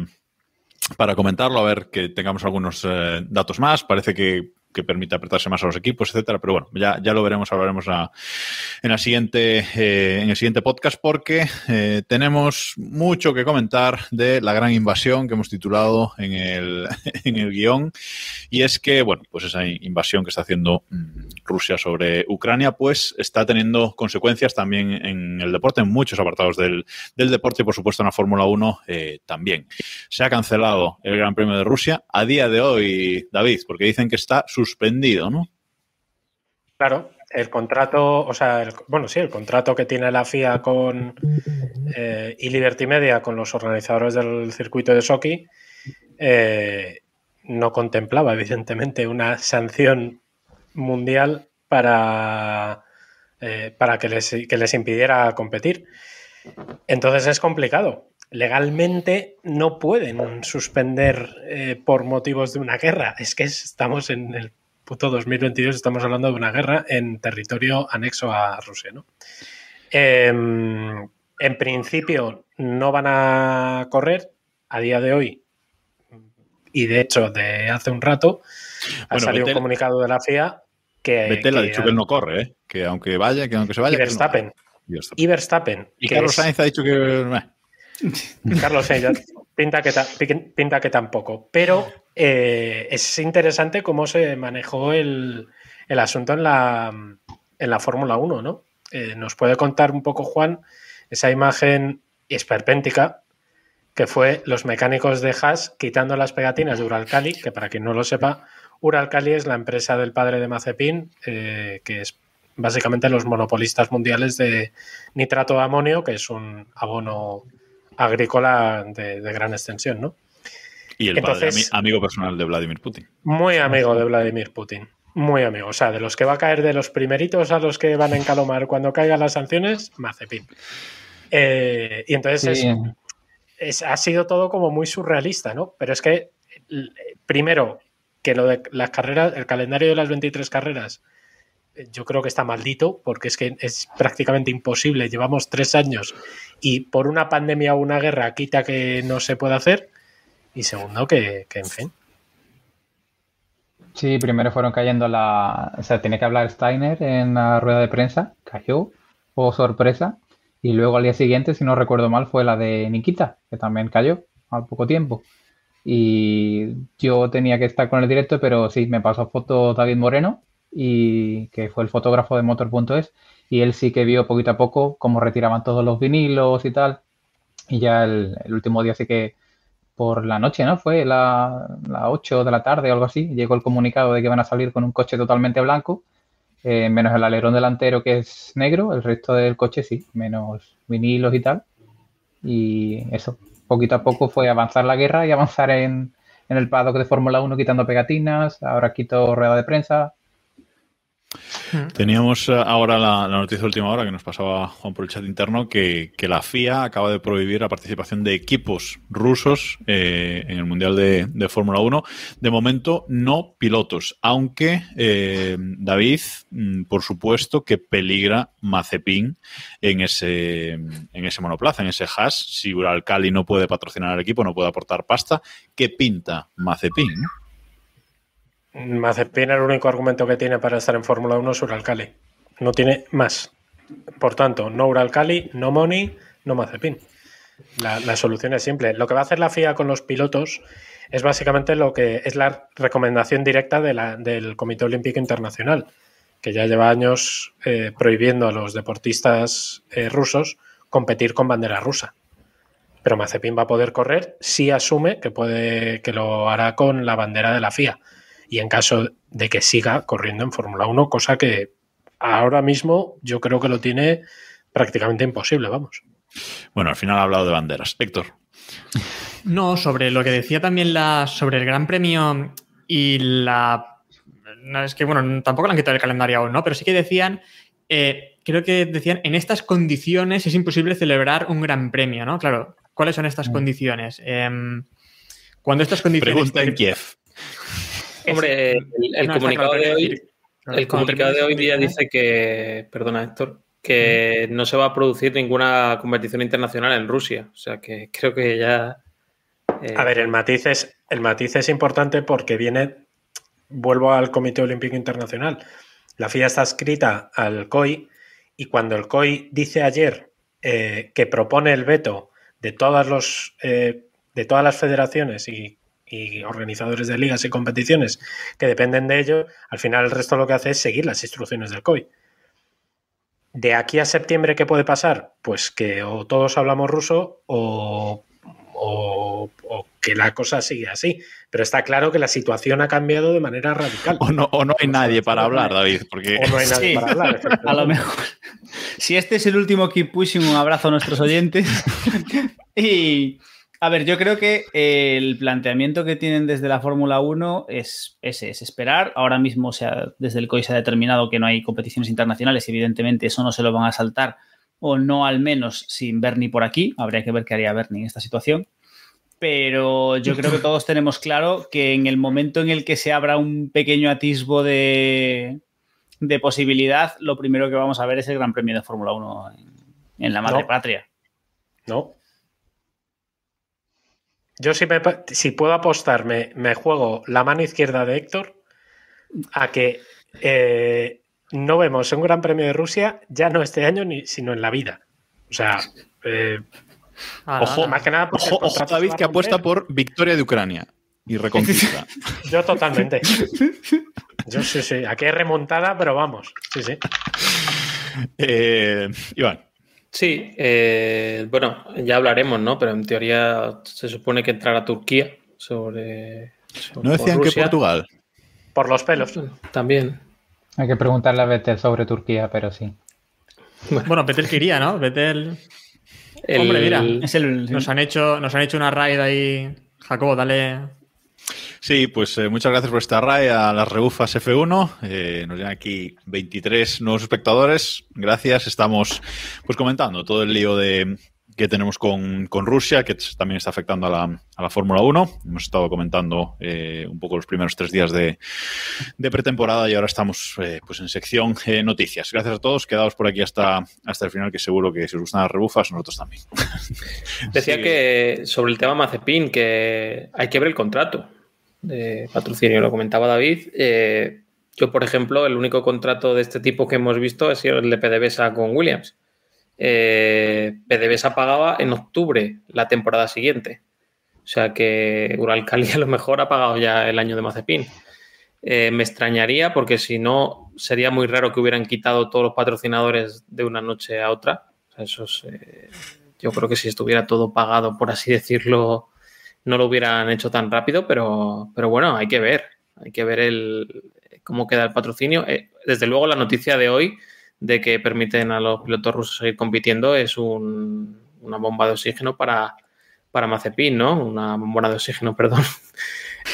para comentarlo, a ver que tengamos algunos eh, datos más. Parece que que permite apretarse más a los equipos, etcétera. Pero bueno, ya, ya lo veremos, hablaremos en, la siguiente, eh, en el siguiente podcast porque eh, tenemos mucho que comentar de la gran invasión que hemos titulado en el, en el guion. Y es que, bueno, pues esa invasión que está haciendo Rusia sobre Ucrania, pues está teniendo consecuencias también en el deporte, en muchos apartados del, del deporte y, por supuesto, en la Fórmula 1 eh, también. Se ha cancelado el Gran Premio de Rusia a día de hoy, David, porque dicen que está suspendido, ¿no? Claro, el contrato, o sea, bueno, sí, el contrato que tiene la FIA con eh, y Liberty Media con los organizadores del circuito de Sochi eh, no contemplaba, evidentemente, una sanción mundial para, eh, para que, les, que les impidiera competir. Entonces es complicado. Legalmente no pueden suspender eh, por motivos de una guerra. Es que estamos en el puto 2022, estamos hablando de una guerra en territorio anexo a Rusia. ¿no? Eh, en principio no van a correr a día de hoy y de hecho de hace un rato ha bueno, salido Betel, un comunicado de la FIA que... Betel que, ha dicho que él no corre, ¿eh? que aunque vaya, que aunque se vaya... Y Verstappen. No y Verstappen. Y Carlos. Sainz ha dicho que... Carlos Sainz, Pinta que, ta- pi- pinta que tampoco. Pero eh, es interesante cómo se manejó el, el asunto en la, en la Fórmula 1, ¿no? Eh, ¿Nos puede contar un poco, Juan, esa imagen esperpéntica que fue los mecánicos de Haas quitando las pegatinas de Uralcali, que para quien no lo sepa, Uralcali es la empresa del padre de Mazepin, eh, que es básicamente los monopolistas mundiales de nitrato de amonio, que es un abono agrícola de, de gran extensión, ¿no? Y el padre, Entonces- ami- amigo personal de Vladimir Putin. Muy amigo de Vladimir Putin. Muy amigo. O sea, de los que va a caer de los primeritos a los que van a encalomar cuando caigan las sanciones, Mazepin. Eh, y entonces Sí. es, es- ha sido todo como muy surrealista, ¿no? Pero es que, primero, que lo de las carreras, el calendario de las 23 carreras, yo creo que está maldito, porque es que es prácticamente imposible. Llevamos tres años y por una pandemia o una guerra quita que no se puede hacer. Y segundo, que, en fin. Sí, primero fueron cayendo la... O sea, tenía que hablar Steiner en la rueda de prensa, cayó, o sorpresa, y luego al día siguiente, si no recuerdo mal, fue la de Nikita, que también cayó al poco tiempo. Y yo tenía que estar con el directo, pero sí, me pasó foto David Moreno, y que fue el fotógrafo de Motor.es, y él sí que vio poquito a poco cómo retiraban todos los vinilos y tal. Y ya el, el último día sí que por la noche, ¿no? Fue la, la 8 de la tarde o algo así. Llegó el comunicado de que van a salir con un coche totalmente blanco, eh, menos el alerón delantero que es negro, el resto del coche sí, menos vinilos y tal. Y eso, poquito a poco fue avanzar la guerra y avanzar en, en el paddock de Fórmula 1 quitando pegatinas, ahora quito rueda de prensa. Teníamos eh, ahora la, noticia de última hora que nos pasaba Juan por el chat interno que, la FIA acaba de prohibir la participación de equipos rusos eh, en el Mundial de, Fórmula 1. De momento, no pilotos, aunque eh, David, mm, por supuesto, que peligra Mazepin en ese, en ese monoplaza, en ese Haas. Si Uralcali no puede patrocinar al equipo, no puede aportar pasta, ¿qué pinta Mazepin? No? Mazepin el único argumento que tiene para estar en Fórmula 1 es Uralcali. No tiene más. Por tanto, no Uralcali, no Money, no Mazepin. La, la solución es simple. Lo que va a hacer la FIA con los pilotos es básicamente lo que es la recomendación directa del Comité Olímpico Internacional, que ya lleva años eh, prohibiendo a los deportistas eh, rusos competir con bandera rusa. Pero Mazepin va a poder correr si asume que puede que lo hará con la bandera de la FIA y en caso de que siga corriendo en Fórmula 1, cosa que ahora mismo yo creo que lo tiene prácticamente imposible, vamos. Bueno, al final ha hablado de banderas. Héctor. No, sobre lo que decía también la, sobre el Gran Premio y la. No, es que, bueno, tampoco le han quitado el calendario aún, ¿no? Pero sí que decían, eh, creo que decían, en estas condiciones es imposible celebrar un Gran Premio, ¿no? Claro, ¿cuáles son estas condiciones? Em, cuando estas condiciones. Pregunta en Kiev. Hombre, el, el No, está comunicado claro, de hoy, decir, claro, el cuando comunicado de termine hoy esta día condición- dice que, perdona Héctor, que no se va a producir ninguna competición internacional en Rusia. O sea que creo que ya. eh, A ver, el matiz es, el matiz es importante porque viene, vuelvo al Comité Olímpico Internacional. La FIA está escrita al COI y cuando el COI dice ayer eh, que propone el veto de todas, los, eh, de todas las federaciones y, y organizadores de ligas y competiciones que dependen de ello, al final el resto lo que hace es seguir las instrucciones del COI. De aquí a septiembre, ¿qué puede pasar? Pues que o todos hablamos ruso o, o- o que la cosa sigue así. Pero está claro que la situación ha cambiado de manera radical. O no, o no hay nadie para hablar, David, porque O no hay nadie Sí. para hablar. A lo mejor. Si este es el último Keep Pushing, un abrazo a nuestros oyentes. y a ver, yo creo que eh, el planteamiento que tienen desde la Fórmula 1 es ese, es esperar. Ahora mismo, o sea, desde el COI se ha determinado que no hay competiciones internacionales evidentemente eso no se lo van a saltar, o no al menos sin Bernie por aquí. Habría que ver qué haría Bernie en esta situación. Pero yo creo que todos tenemos claro que en el momento en el que se abra un pequeño atisbo de, de posibilidad, lo primero que vamos a ver es el Gran Premio de Fórmula 1 en, en la madre No. patria. No. Yo si, me pa- si puedo apostar, me, me juego la mano izquierda de Héctor a que eh, no vemos un Gran Premio de Rusia ya no este año, ni, sino en la vida. O sea, eh, Ah, Ojo. Más que nada porque Ojo, ojo David que apuesta por victoria de Ucrania y reconquista. Yo totalmente. Yo sí, sí. Aquí hay remontada, pero vamos. Sí, sí. Eh, Iván, Sí, eh, bueno, ya hablaremos, ¿no? Pero en teoría se supone que entrará Turquía sobre. sobre- ¿no decían que Rusia. Portugal? Por los pelos. También. Hay que preguntarle a Vettel sobre Turquía, pero sí. Bueno, Vettel quería, ¿no? Vettel. El- Hombre, mira. Es el, Nos han hecho, nos han hecho una raid ahí. Jacobo, dale. Sí, pues eh, muchas gracias por esta RAE a las rebufas F1. Eh, nos llegan aquí 23 nuevos espectadores. Gracias. Estamos pues comentando todo el lío de que tenemos con, con Rusia, que también está afectando a la, a la Fórmula 1. Hemos estado comentando eh, un poco los primeros tres días de, de pretemporada y ahora estamos eh, pues en sección eh, noticias. Gracias a todos. Quedaos por aquí hasta, hasta el final, que seguro que si os gustan las rebufas, nosotros también. Decía Sí. que sobre el tema Mazepin, que hay que ver el contrato patrocinio, lo comentaba David. Eh, yo, por ejemplo, el único contrato de este tipo que hemos visto ha sido el de PDVSA con Williams. Eh, PDVSA pagaba en octubre la temporada siguiente. O sea que Uralcali a lo mejor ha pagado ya el año de Mazepin. Eh, me extrañaría porque si no sería muy raro que hubieran quitado todos los patrocinadores de una noche a otra. Eso es, eh, yo creo que si estuviera todo pagado, por así decirlo, no lo hubieran hecho tan rápido, pero, pero bueno, hay que ver. Hay que ver el, cómo queda el patrocinio. Eh, desde luego, la noticia de hoy de que permiten a los pilotos rusos seguir compitiendo es un- una bomba de oxígeno para, para Mazepin, ¿no? Una bombona de oxígeno, perdón.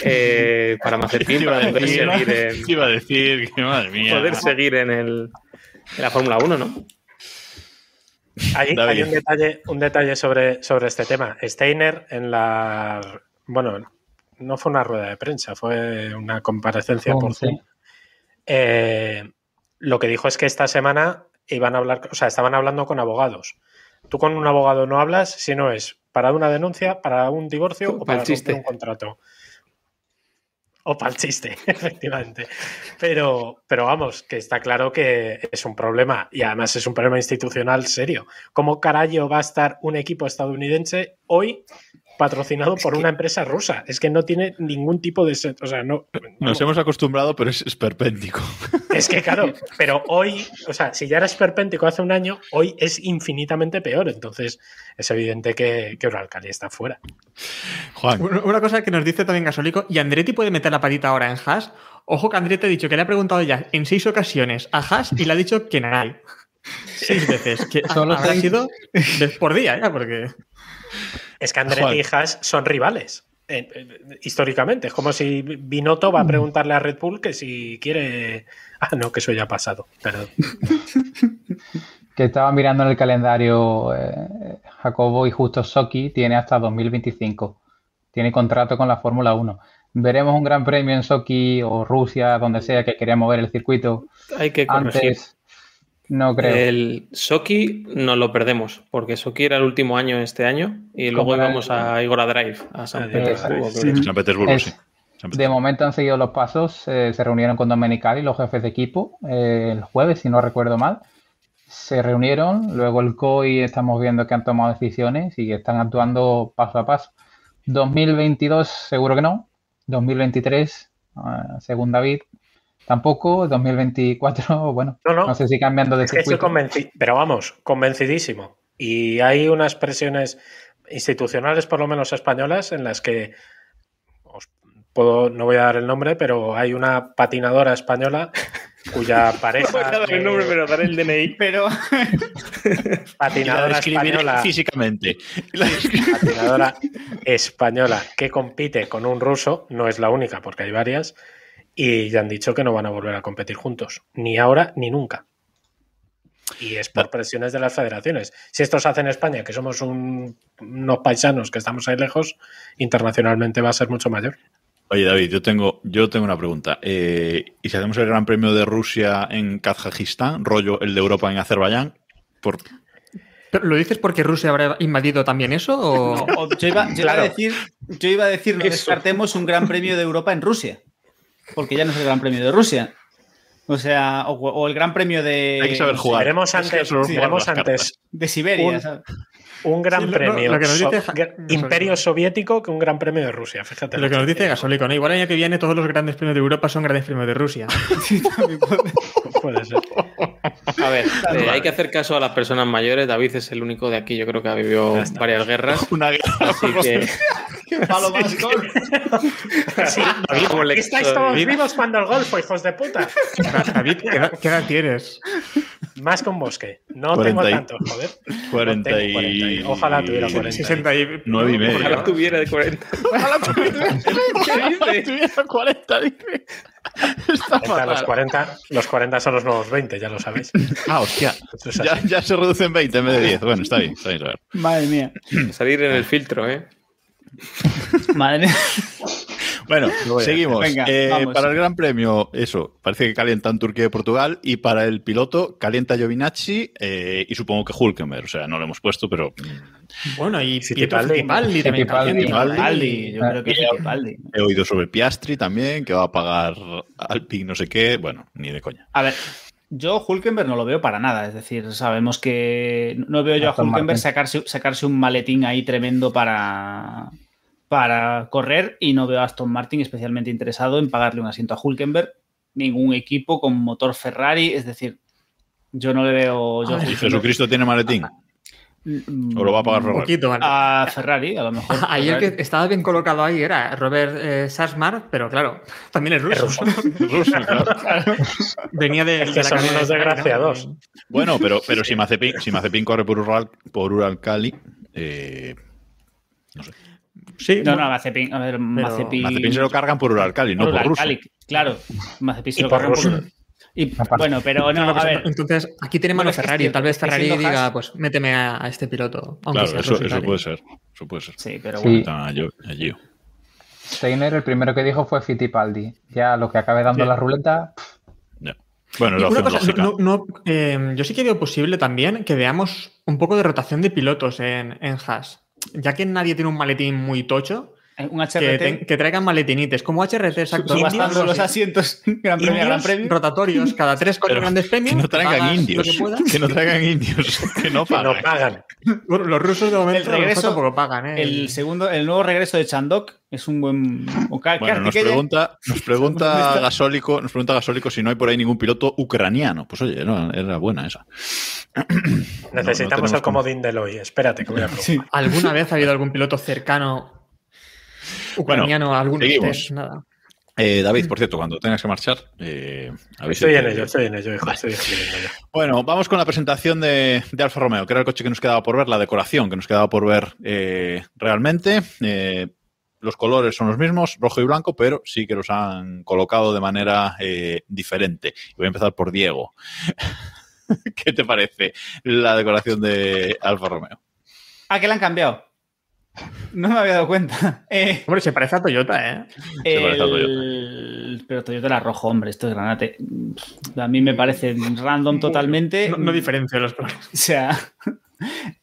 Eh, para Mazepin, para poder decir, seguir en, iba a decir que madre mía. poder seguir en, el, en la Fórmula 1, ¿no? Hay, hay un detalle, un detalle sobre, sobre este tema. Steiner en la. Bueno, no fue una rueda de prensa, fue una comparecencia por. Zoom. Eh, lo que dijo es que esta semana iban a hablar, o sea, estaban hablando con abogados. Tú con un abogado no hablas si no es para una denuncia, para un divorcio o Para para el chiste. romper un contrato. O para el chiste, efectivamente. Pero, pero vamos, que está claro que es un problema y además es un problema institucional serio. ¿Cómo carajo va a estar un equipo estadounidense hoy patrocinado por una empresa rusa? Es que no tiene ningún tipo de... O sea, no... Nos hemos acostumbrado, pero es esperpéntico. Es que claro, pero hoy, o sea, si ya era esperpéntico hace un año, hoy es infinitamente peor. Entonces es evidente que, que Uralcali está fuera. Juan, Una cosa que nos dice también Gasólico, ¿y Andretti puede meter la patita ahora en Haas? Ojo que Andretti ha dicho que le ha preguntado ya en seis ocasiones a Haas y le ha dicho que nadie. Seis veces. Que Solo habrá seis. sido por día, ya, porque. Es que Andretti Juan. y Haas son rivales. eh, eh, históricamente, es como si Binotto va a preguntarle a Red Bull que si quiere. Ah, no, que eso ya ha pasado. Perdón. Que estaba mirando en el calendario eh, Jacobo y justo Soki tiene hasta 2025. Tiene contrato con la Fórmula 1. Veremos un gran premio en Soki o Rusia, donde sea que quería mover el circuito Hay que corregir. antes. No creo. El Soki no lo perdemos, porque Soki era el último año este año y luego íbamos el- a Igora Drive, a San Ah, de Petersburgo. Creo. San Petersburgo, Es- sí. San De momento han seguido los pasos, eh, se reunieron con Domenicali, los jefes de equipo, eh, el jueves, si no recuerdo mal. Se reunieron, luego el COI estamos viendo que han tomado decisiones y que están actuando paso a paso. 2022 seguro que no, 2023 eh, según David tampoco, 2024 bueno, No, no. no sé si cambiando de Es que estoy circuito. convencido, pero vamos, convencidísimo. Y hay unas presiones institucionales, por lo menos españolas, en las que os puedo, no voy a dar el nombre, pero hay una patinadora española cuya pareja. eh, daré el DNI. Pero Y la patinadora describiré española. físicamente. Patinadora española que compite con un ruso, no es la única, porque hay varias, y ya han dicho que no van a volver a competir juntos, ni ahora ni nunca. Y es por presiones de las federaciones. Si esto se hace en España, que somos un- unos paisanos que estamos ahí lejos, internacionalmente va a ser mucho mayor. Oye, David, yo tengo, yo tengo una pregunta. Eh, ¿Y si hacemos el Gran Premio de Rusia en Kazajistán, rollo el de Europa en Azerbaiyán? Por... ¿Pero ¿Lo dices porque Rusia habrá invadido también eso? O... yo, iba, yo iba a decir, yo iba a decir, no descartemos un gran premio de Europa en Rusia. Porque ya no es el gran premio de Rusia. O sea, o, o el gran premio de, Hay que saber jugar. Veremos antes, veremos antes de Siberia. Un- ¿sabes? un gran Sí, lo- premio lo que nos so- dice Ja- gra- imperio soviético que un gran premio de Rusia, fíjate. Lo que nos dice Gasólico, ¿no? Igual el año que viene todos los grandes premios de Europa son grandes premios de Rusia. Puede ser. A ver, eh, hay que hacer caso a las personas mayores. David es el único de aquí, yo creo que ha vivido varias guerras. Una guerra. Así que. ¡Qué palo más gol! Sí, estáis todos David. vivos cuando el golfo, hijos de puta. David, ¿qué edad, qué edad tienes? Más un bosque. No 40 y- tengo tanto, joder. 40 No tengo 40 y- Ojalá tuviera 40. 60 y... Nueve y medio. Ojalá tuviera de 40. Ojalá tuviera 40, dice. Está 40, los, fatal. 40, los 40 son los nuevos 20, ya lo sabéis. Ah, hostia. Es Ya, ya se reducen 20 en vez de 10. Bueno, está bien, está bien. a ver. Madre mía. Salir en el filtro, ¿eh? Madre mía. Bueno, seguimos. Venga, Eh, vamos. para el Gran Premio, eso, parece que calientan Turquía y Portugal. Y para el piloto, calienta Giovinacci eh, y supongo que Hulkenberg. O sea, no lo hemos puesto, pero Bueno, y Fittipaldi. También. Fittipaldi. yo creo que es Fittipaldi. he oído sobre Piastri también, que va a pagar Alpine no sé qué. Bueno, ni de coña. A ver, yo Hulkenberg no lo veo para nada. Es decir, sabemos que no veo yo a Hulkenberg sacarse un maletín ahí tremendo para, para correr y no veo a Aston Martin especialmente interesado en pagarle un asiento a Hulkenberg. Ningún equipo con motor Ferrari, es decir, yo no le veo yo a A ver, ¿Y Hulkenberg- Jesucristo tiene maletín? Mm, ¿O lo va a pagar Un Ferrari? poquito, vale. A Ferrari, a lo mejor. Ayer Ferrari. que estaba bien colocado ahí era Robert eh, Sasmar, pero claro, también es ruso. Ruso, claro. Venía de, Es de que la son unos de desgraciados. ¿no? Bueno, pero, pero si Mazepin, si Mazepin corre por Ural, por Uralcali, eh, Sí, No, no, Mazepin, a ver, Mazepin. Mazepin se lo cargan por Uralcali, no por Por Claro, Mazepin se lo cargan por-. Y, bueno, pero no, no, a ver, entonces aquí tiene mano Bueno, es Ferrari. Tal vez Ferrari diga, pues méteme a, a este piloto. Aunque Claro, sea eso, eso puede ser. Eso puede ser. sí, pero Sí. bueno. Está a a Gio. Steiner el primero que dijo fue Fittipaldi. Ya lo que acabe dando Sí. la ruleta, Ya. Bueno, la una cosa, no- no, eh, yo sí que veo posible también que veamos un poco de rotación de pilotos en, en Haas. Ya que nadie tiene un maletín muy tocho, Eh, que, HRT ten- que traigan maletinites. Como HRT, exacto. subastando los asientos Gran Premio Gran rotatorios cada tres, cuatro Pero grandes premios. Que no traigan indios. que no traigan indios. Que no Que no pagan. Bueno, los rusos de momento El regreso- tampoco pagan, ¿eh? El segundo, el nuevo regreso de Chandok es un buen. Bueno, nos pregunta, nos ¿Dónde pregunta? Gasólico, nos pregunta Gasólico si no hay por ahí ningún piloto ucraniano. Pues oye, no, era buena esa. Necesitamos tenemos el comodín de Eloy. Espérate, que voy a. Sí. ¿Alguna vez ha habido algún piloto cercano ucraniano a algún seguimos. test? Nada. Eh, David, por cierto, cuando tengas que marchar, eh, Estoy en ello, estoy en ello, hijo. Estoy escribiendo ya. Bueno, vamos con la presentación de, de Alfa Romeo, que era el coche que nos quedaba por ver, la decoración que nos quedaba por ver eh, realmente. Eh, los colores son los mismos, rojo y blanco, pero sí que los han colocado de manera eh, diferente. Y Voy a empezar por Diego. ¿Qué te parece la decoración de Alfa Romeo? Ah, que la han cambiado. No me había dado cuenta. Eh, Hombre, se parece a Toyota, ¿eh? Se parece a el- Pero Toyota era rojo, hombre, esto es granate. A mí me parece random totalmente. No, no diferencio los colores. O sea,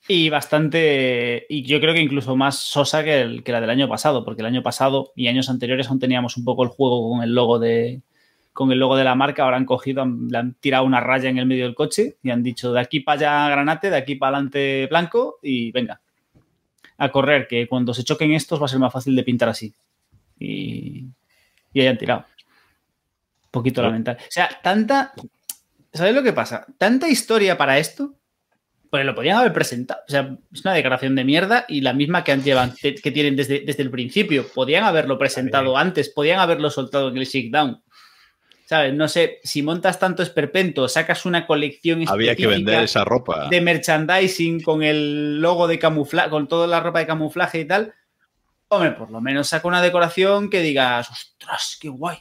y bastante. Y yo creo que incluso más sosa que, el- que la del año pasado, porque el año pasado y años anteriores aún teníamos un poco el juego con el logo de. Con el logo de la marca, ahora han cogido, han- le han tirado una raya en el medio del coche y han dicho de aquí para allá granate, de aquí para adelante blanco y venga. A correr, que cuando se choquen estos va a ser más fácil de pintar así. Y, y hayan tirado. Un poquito lamentable. O sea, tanta. ¿Sabes lo que pasa? Tanta historia para esto. Pues lo podían haber presentado. O sea, es una declaración de mierda y la misma que, han llevan, que tienen desde, desde el principio. Podían haberlo presentado antes, podían haberlo soltado en el shakedown. ¿Sabes? No sé, si montas tanto esperpento, sacas una colección Había que vender específica esa ropa. de merchandising con el logo de camuflaje, con toda la ropa de camuflaje y tal. Hombre, por lo menos saca una decoración que digas, ostras, qué guay.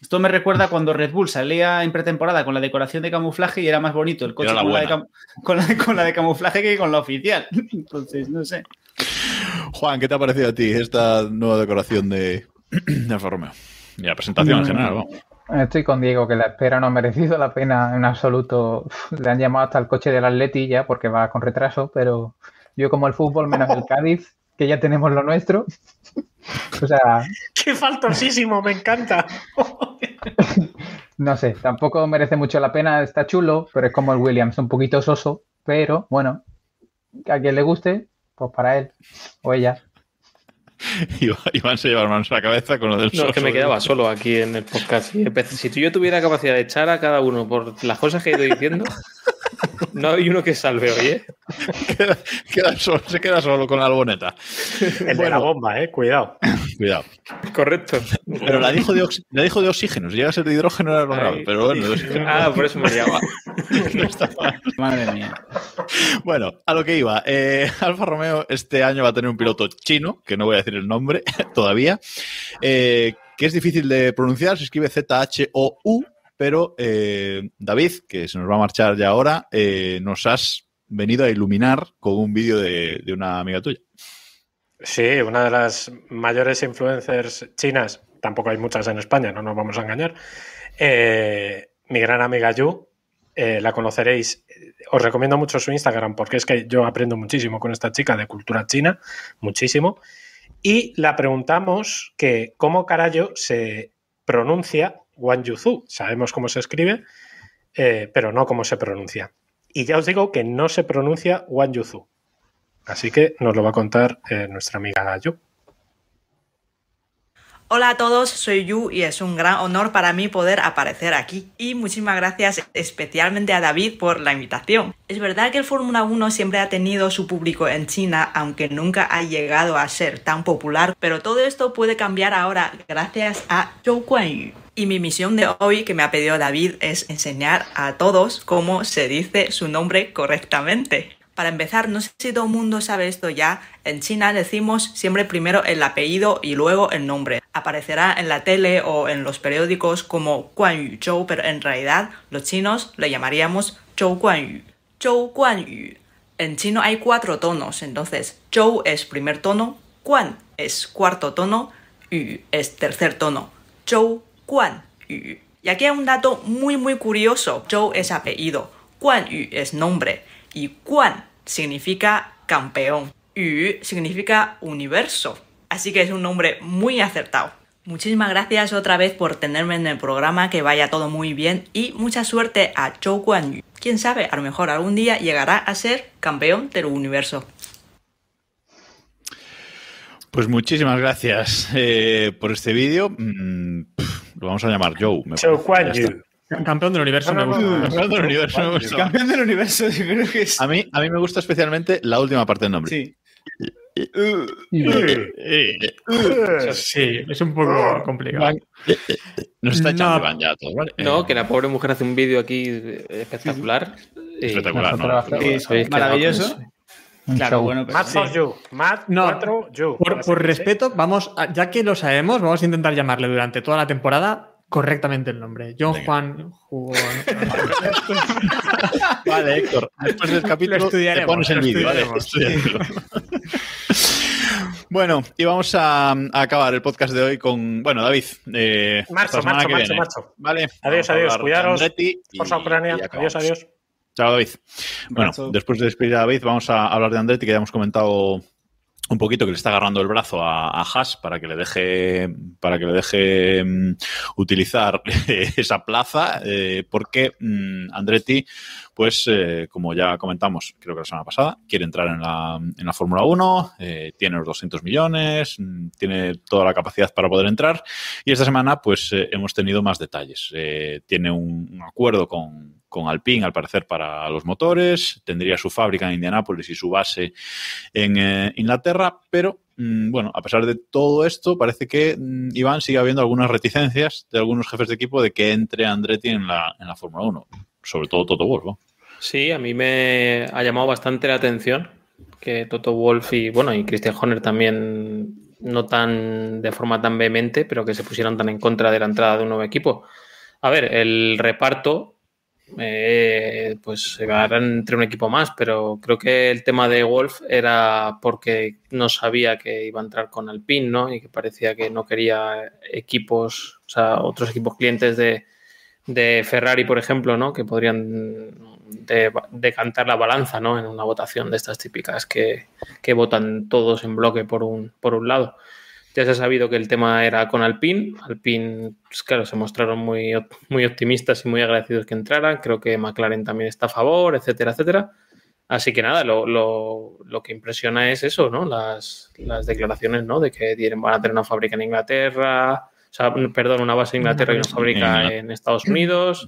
Esto me recuerda cuando Red Bull salía en pretemporada con la decoración de camuflaje y era más bonito el coche la con, la de la- con la de camuflaje que con la oficial. Entonces, no sé. Juan, ¿qué te ha parecido a ti esta nueva decoración de, de Alfa Romeo? Y la presentación en Mm. general, vamos. Estoy con Diego, que la espera no ha merecido la pena en absoluto. Le han llamado hasta el coche del Atleti ya porque va con retraso, pero yo como el fútbol menos el Cádiz, que ya tenemos lo nuestro. O sea, ¡Qué faltosísimo! Me encanta. no sé, tampoco merece mucho la pena, está chulo, pero es como el Williams, un poquito soso, pero bueno, a quien le guste, pues para él o ella. Iván se lleva las manos a la cabeza con lo del No, es que me quedaba solo aquí en el podcast. Si tú yo tuviera capacidad de echar a cada uno por las cosas que he ido diciendo, no hay uno que salve hoy, ¿eh? queda, queda solo- se queda solo con la alboneta. El de la bomba, eh, cuidado. Cuidado. Correcto. Pero la dijo de, ox- la dijo de oxígeno. Si llega a ser de hidrógeno era lo grave. Pero bueno, de oxígeno Ah, por eso me llama. no está mal. Madre mía. Bueno, a lo que iba. Eh, Alfa Romeo este año va a tener un piloto chino, que no voy a decir el nombre todavía, eh, que es difícil de pronunciar, se escribe Z-H-O-U, pero eh, David, que se nos va a marchar ya ahora, eh, nos has venido a iluminar con un vídeo de, una amiga tuya. Sí, una de las mayores influencers chinas, tampoco hay muchas en España, no nos vamos a engañar. Eh, mi gran amiga Yu, la conoceréis. Os recomiendo mucho su Instagram porque es que yo aprendo muchísimo con esta chica de cultura china, muchísimo. Y la preguntamos que cómo carajo se pronuncia Wang Yuzu. Sabemos cómo se escribe, eh, pero no cómo se pronuncia. Y ya os digo que no se pronuncia Wang Yuzu. Así que nos lo va a contar eh, nuestra amiga Yu. Hola a todos, soy Yu y es un gran honor para mí poder aparecer aquí. Y muchísimas gracias especialmente a David por la invitación. Es verdad que el Fórmula 1 siempre ha tenido su público en China, aunque nunca ha llegado a ser tan popular, pero todo esto puede cambiar ahora gracias a Zhou Guanyu. Y mi misión de hoy que me ha pedido David es enseñar a todos cómo se dice su nombre correctamente. Para empezar, no sé si todo el mundo sabe esto ya, en China decimos siempre primero el apellido y luego el nombre. Aparecerá en la tele o en los periódicos como Guan Yu Zhou, pero en realidad los chinos le llamaríamos Zhou Guan Yu. Zhou Guan Yu. En chino hay cuatro tonos, entonces Zhou es primer tono, Guan es cuarto tono, Yu es tercer tono. Zhou Guan Yu. Y aquí hay un dato muy muy curioso. Zhou es apellido, Guan Yu es nombre y Guan significa campeón. Yu significa universo. Así que es un nombre muy acertado. Muchísimas gracias otra vez por tenerme en el programa, que vaya todo muy bien y mucha suerte a Zhou Guan Yu. Quién sabe, a lo mejor algún día llegará a ser campeón del universo. Pues muchísimas gracias eh, por este vídeo. Mm, lo vamos a llamar Joe. me Zhou. Guan Yu. Campeón del universo me No, no, gusta. no. Campeón del universo me gusta. Campeón del universo, yo creo que es. A mí, a mí me gusta especialmente la última parte del nombre. Sí. Sí, es un poco complicado. Eh, eh, Nos está echando No. Ya a todos, ¿vale? No, Eh, que la pobre mujer hace un vídeo aquí espectacular. Espectacular, ¿no? Maravilloso. Claro, bueno, pues Mad sí. for you. Mad No, 4 you. Por, respeto, vamos, a- ya que lo sabemos, vamos a intentar llamarle durante toda la temporada correctamente el nombre. John Venga. Juan jugó. Vale, Héctor. Después del capítulo te estudiaremos, pones el lo vídeo, ¿vale? bueno, y vamos a, a acabar el podcast de hoy con. Bueno, David. Eh, semana marcho, que marcho, viene. marcho. Vale. Adiós, adiós. Cuidaros. Forza Ucrania. Adiós, adiós. Chao, David. Bueno, después de despedir a David, vamos a hablar de Andretti, que ya hemos comentado un poquito que le está agarrando el brazo a, a Haas para que le deje para que le deje mm, utilizar esa plaza eh, porque mm, Andretti pues eh, como ya comentamos creo que la semana pasada quiere entrar en la, en la Fórmula 1 eh, tiene los 200 millones mm, tiene toda la capacidad para poder entrar y esta semana pues hemos tenido más detalles. Tiene un acuerdo con con Alpine, al parecer, para los motores. Tendría su fábrica en Indianápolis y su base en eh, Inglaterra. Pero, mm, bueno, a pesar de todo esto, parece que mm, Iván sigue habiendo algunas reticencias de algunos jefes de equipo de que entre Andretti en la, en la Fórmula 1. Sobre todo Toto Wolff, ¿no? Sí, a mí me ha llamado bastante la atención que Toto Wolf y bueno, y Christian Horner también no tan de forma tan vehemente, pero que se pusieran tan en contra de la entrada de un nuevo equipo. A ver, el reparto eh, pues se va entre un equipo más, pero creo que el tema de Wolf era porque no sabía que iba a entrar con Alpine, ¿no? Y que parecía que no quería equipos, o sea, otros equipos clientes de, de Ferrari, por ejemplo, ¿no? Que podrían de- decantar la balanza, ¿no? En una votación de estas típicas que, que votan todos en bloque por un, por un lado. Ya se ha sabido que el tema era con Alpine. Alpine, pues claro, se mostraron muy, muy optimistas y muy agradecidos que entraran. Creo que McLaren también está a favor, etcétera, etcétera. Así que nada, lo, lo, lo que impresiona es eso, ¿no? Las, las declaraciones, ¿no? De que tienen, van a tener una fábrica en Inglaterra, o sea, perdón, una base en Inglaterra y una fábrica en Estados Unidos.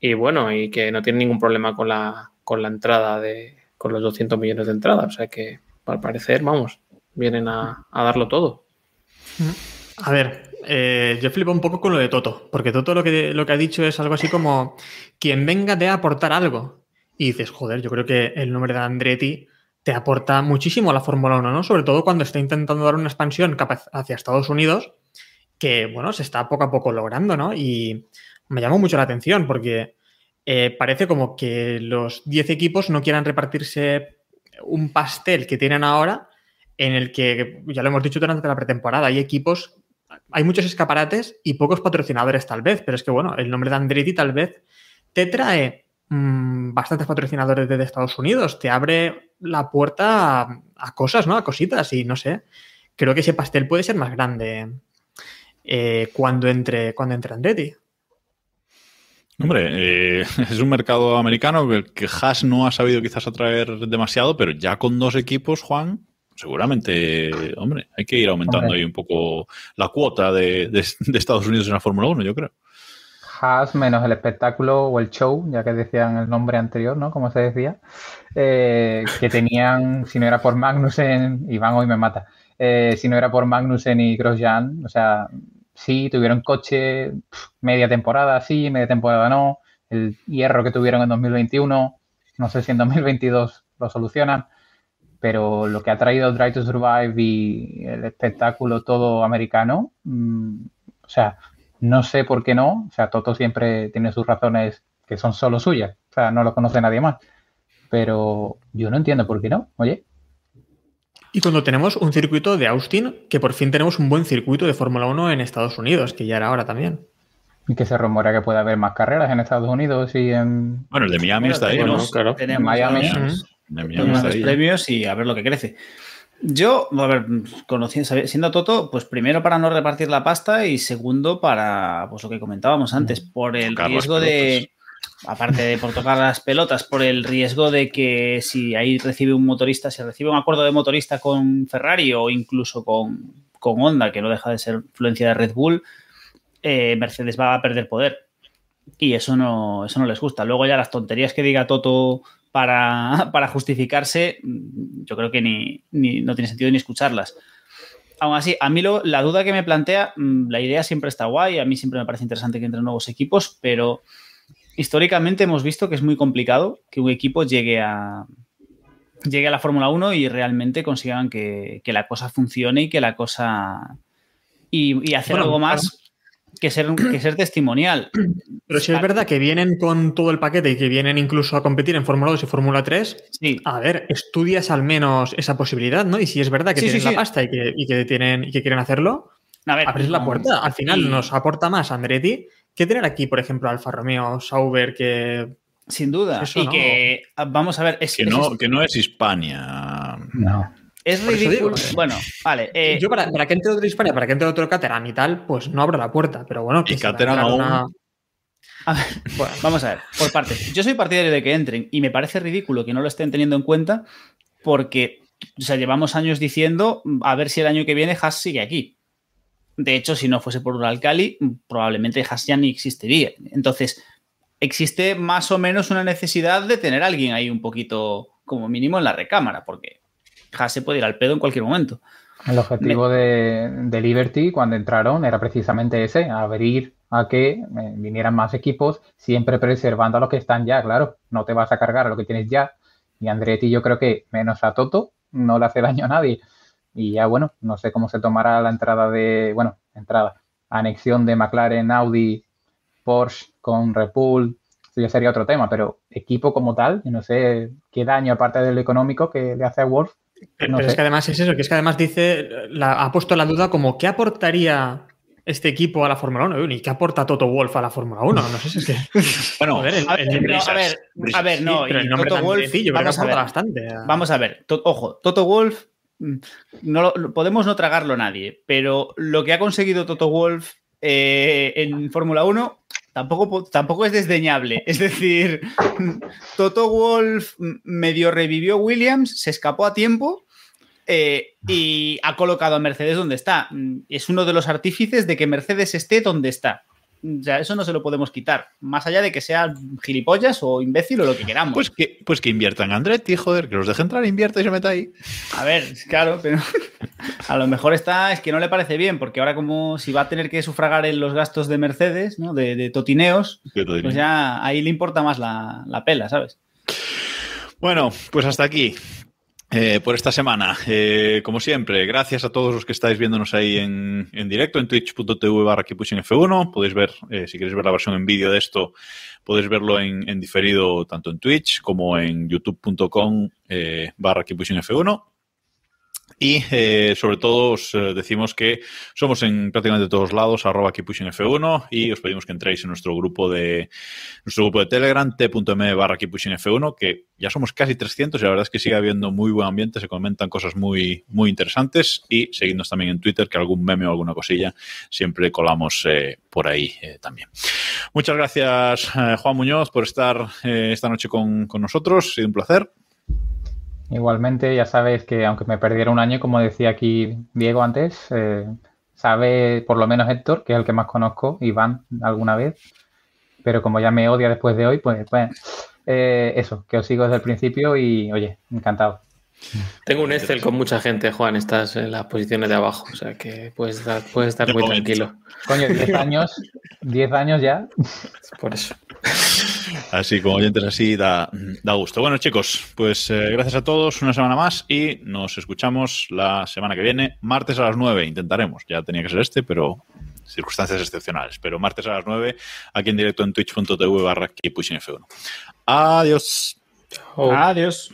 Y bueno, y que no tienen ningún problema con la, con la entrada de, con los 200 millones de entradas. O sea que, al parecer, vamos, vienen a, a darlo todo. A ver, eh, yo flipo un poco con lo de Toto, porque Toto lo que, lo que ha dicho es algo así como quien venga de aportar algo. Y dices, joder, yo creo que el nombre de Andretti te aporta muchísimo a la Fórmula 1, ¿no? Sobre todo cuando está intentando dar una expansión hacia Estados Unidos, que, bueno, se está poco a poco logrando, ¿no? Y me llamó mucho la atención porque eh, parece como que los 10 equipos no quieran repartirse un pastel que tienen ahora, en el que, ya lo hemos dicho durante la pretemporada, hay equipos, hay muchos escaparates y pocos patrocinadores tal vez, pero es que, bueno, el nombre de Andretti tal vez te trae mmm, bastantes patrocinadores desde Estados Unidos, te abre la puerta a, a, cosas, ¿no? A cositas y no sé, creo que ese pastel puede ser más grande eh, cuando, entre, cuando entre Andretti. Hombre, eh, es un mercado americano que, que Haas no ha sabido quizás atraer demasiado, pero ya con dos equipos, Juan, seguramente, hombre, hay que ir aumentando hombre. ahí un poco la cuota de, de, de Estados Unidos en la Fórmula 1, yo creo. Haas menos el espectáculo o el show, ya que decían el nombre anterior, ¿no? Como se decía, eh, que tenían, si no era por Magnussen, Iván hoy me mata, eh, si no era por Magnussen y Grosjean, o sea, sí, tuvieron coche media temporada sí, media temporada no, el hierro que tuvieron en 2021, no sé si en 2022 lo solucionan, pero lo que ha traído Drive to Survive y el espectáculo todo americano, mmm, o sea, no sé por qué no, o sea, Toto siempre tiene sus razones que son solo suyas, o sea, no lo conoce nadie más, pero yo no entiendo por qué no, oye. Y cuando tenemos un circuito de Austin, que por fin tenemos un buen circuito de Fórmula 1 en Estados Unidos, que ya era ahora también. Y que se rumora que puede haber más carreras en Estados Unidos y en. Bueno, el de Miami bueno, está ahí, ¿no? Claro. Tenemos Miami. Tenemos los premios y a ver lo que crece. Yo, a ver, conociendo, siendo Toto, pues primero para no repartir la pasta y segundo para, pues lo que comentábamos antes, por el Tocar riesgo de, aparte de por tocar las pelotas, por el riesgo de que si ahí recibe un motorista, si recibe un acuerdo de motorista con Ferrari o incluso con, con Honda, que no deja de ser influencia de Red Bull, eh, Mercedes va a perder poder. Y eso no, eso no les gusta. Luego ya las tonterías que diga Toto para, para justificarse, yo creo que ni, ni, no tiene sentido ni escucharlas. Aún así, a mí lo, la duda que me plantea, mm, la idea siempre está guay, a mí siempre me parece interesante que entren nuevos equipos, pero históricamente hemos visto que es muy complicado que un equipo llegue a, llegue a la Fórmula 1 y realmente consigan que, que, la cosa funcione y que la cosa... Y, y hacer bueno, algo más. Que, ser, que ser testimonial. Pero si es verdad que vienen con todo el paquete y que vienen incluso a competir en Fórmula 2 y Fórmula 3, sí. a ver, estudias al menos esa posibilidad, ¿no? Y si es verdad que sí, tienen sí, la pasta y que, y que, tienen, y que quieren hacerlo, a ver, abres la puerta. Al final nos aporta más Andretti que tener aquí, por ejemplo, Alfa Romeo, Sauber, que. Sin duda. Eso, y ¿no? que, vamos a ver. Es, que, no, es, que no es Hispania. No. Es ridículo. Bueno, vale. Eh, Yo, para, para que entre otro Hispania, para que entre otro Caterham y tal, pues no abro la puerta. Pero bueno, que y Caterham aún. Una... A ver, bueno, vamos a ver, por partes. Yo soy partidario de que entren y me parece ridículo que no lo estén teniendo en cuenta porque, o sea, llevamos años diciendo a ver si el año que viene Haas sigue aquí. De hecho, si no fuese por un Alcali, probablemente Haas ya ni existiría. Entonces, existe más o menos una necesidad de tener a alguien ahí un poquito, como mínimo, en la recámara, porque Haas se puede ir al pedo en cualquier momento. El objetivo Me... de, de, Liberty cuando entraron era precisamente ese, abrir a que eh, vinieran más equipos, siempre preservando a los que están ya, claro, no te vas a cargar a lo que tienes ya. Y Andretti yo creo que menos a Toto no le hace daño a nadie. Y ya bueno, no sé cómo se tomará la entrada de, bueno, entrada, anexión de McLaren, Audi, Porsche con Red Bull, esto ya sería otro tema, pero equipo como tal, no sé qué daño aparte del económico que le hace a Wolf. No pero sé. es que además es eso, que es que además dice, la, ha puesto la duda como ¿qué aportaría este equipo a la Fórmula 1 y qué aporta Toto Wolf a la Fórmula 1. No sé si es que. bueno, Joder, el, a, ver, el no, a, ver, a ver, no, sí, el nombre Toto Wolf. vamos, a ver, bastante. vamos a ver, to, ojo, Toto Wolf, no lo, podemos no tragarlo nadie, pero lo que ha conseguido Toto Wolf eh, en Fórmula 1 tampoco, tampoco es desdeñable. Es decir, Toto Wolf medio revivió Williams, se escapó a tiempo eh, y ha colocado a Mercedes donde está. Es uno de los artífices de que Mercedes esté donde está. O sea, eso no se lo podemos quitar. Más allá de que sea gilipollas o imbécil o lo que queramos. Pues que, pues que inviertan Andretti, joder, que los deje entrar, invierta y se meta ahí. A ver, claro, pero a lo mejor está, es que no le parece bien, porque ahora como si va a tener que sufragar en los gastos de Mercedes, ¿no? De, totineos, pues ya ahí le importa más la, la pela, ¿sabes? Bueno, pues hasta aquí. Eh, por esta semana. Eh, como siempre, gracias a todos los que estáis viéndonos ahí en, directo en twitch.tv barra F1. Podéis ver, eh, si queréis ver la versión en vídeo de esto, podéis verlo en, diferido tanto en Twitch como en youtube.com barra F1. Y eh, sobre todo os eh, decimos que somos en prácticamente todos lados, arroba F1, y os pedimos que entréis en nuestro grupo de nuestro grupo de Telegram, t.m barra F1, que ya somos casi 300 y la verdad es que sigue habiendo muy buen ambiente, se comentan cosas muy, muy interesantes y seguidnos también en Twitter, que algún meme o alguna cosilla siempre colamos eh, por ahí también. Muchas gracias Juan Muñoz por estar esta noche con, con nosotros, ha sido un placer. Igualmente, ya sabes que aunque me perdiera un año, como decía aquí Diego antes, eh, sabe por lo menos Héctor, que es el que más conozco, Iván alguna vez, pero como ya me odia después de hoy, pues, eh, eso, que os sigo desde el principio y oye, encantado. Tengo un Excel con mucha gente, Juan, estás en las posiciones de abajo, o sea que puedes estar, puedes estar muy tranquilo. Coño, 10 años, 10 años ya. Por eso. Así como oyentes así da, da gusto. Bueno, chicos, pues eh, gracias a todos una semana más y nos escuchamos la semana que viene, martes a las 9. Intentaremos, ya tenía que ser este, pero circunstancias excepcionales. Pero martes a las 9, aquí en directo en twitch.tv barra F1. Adiós. Adiós.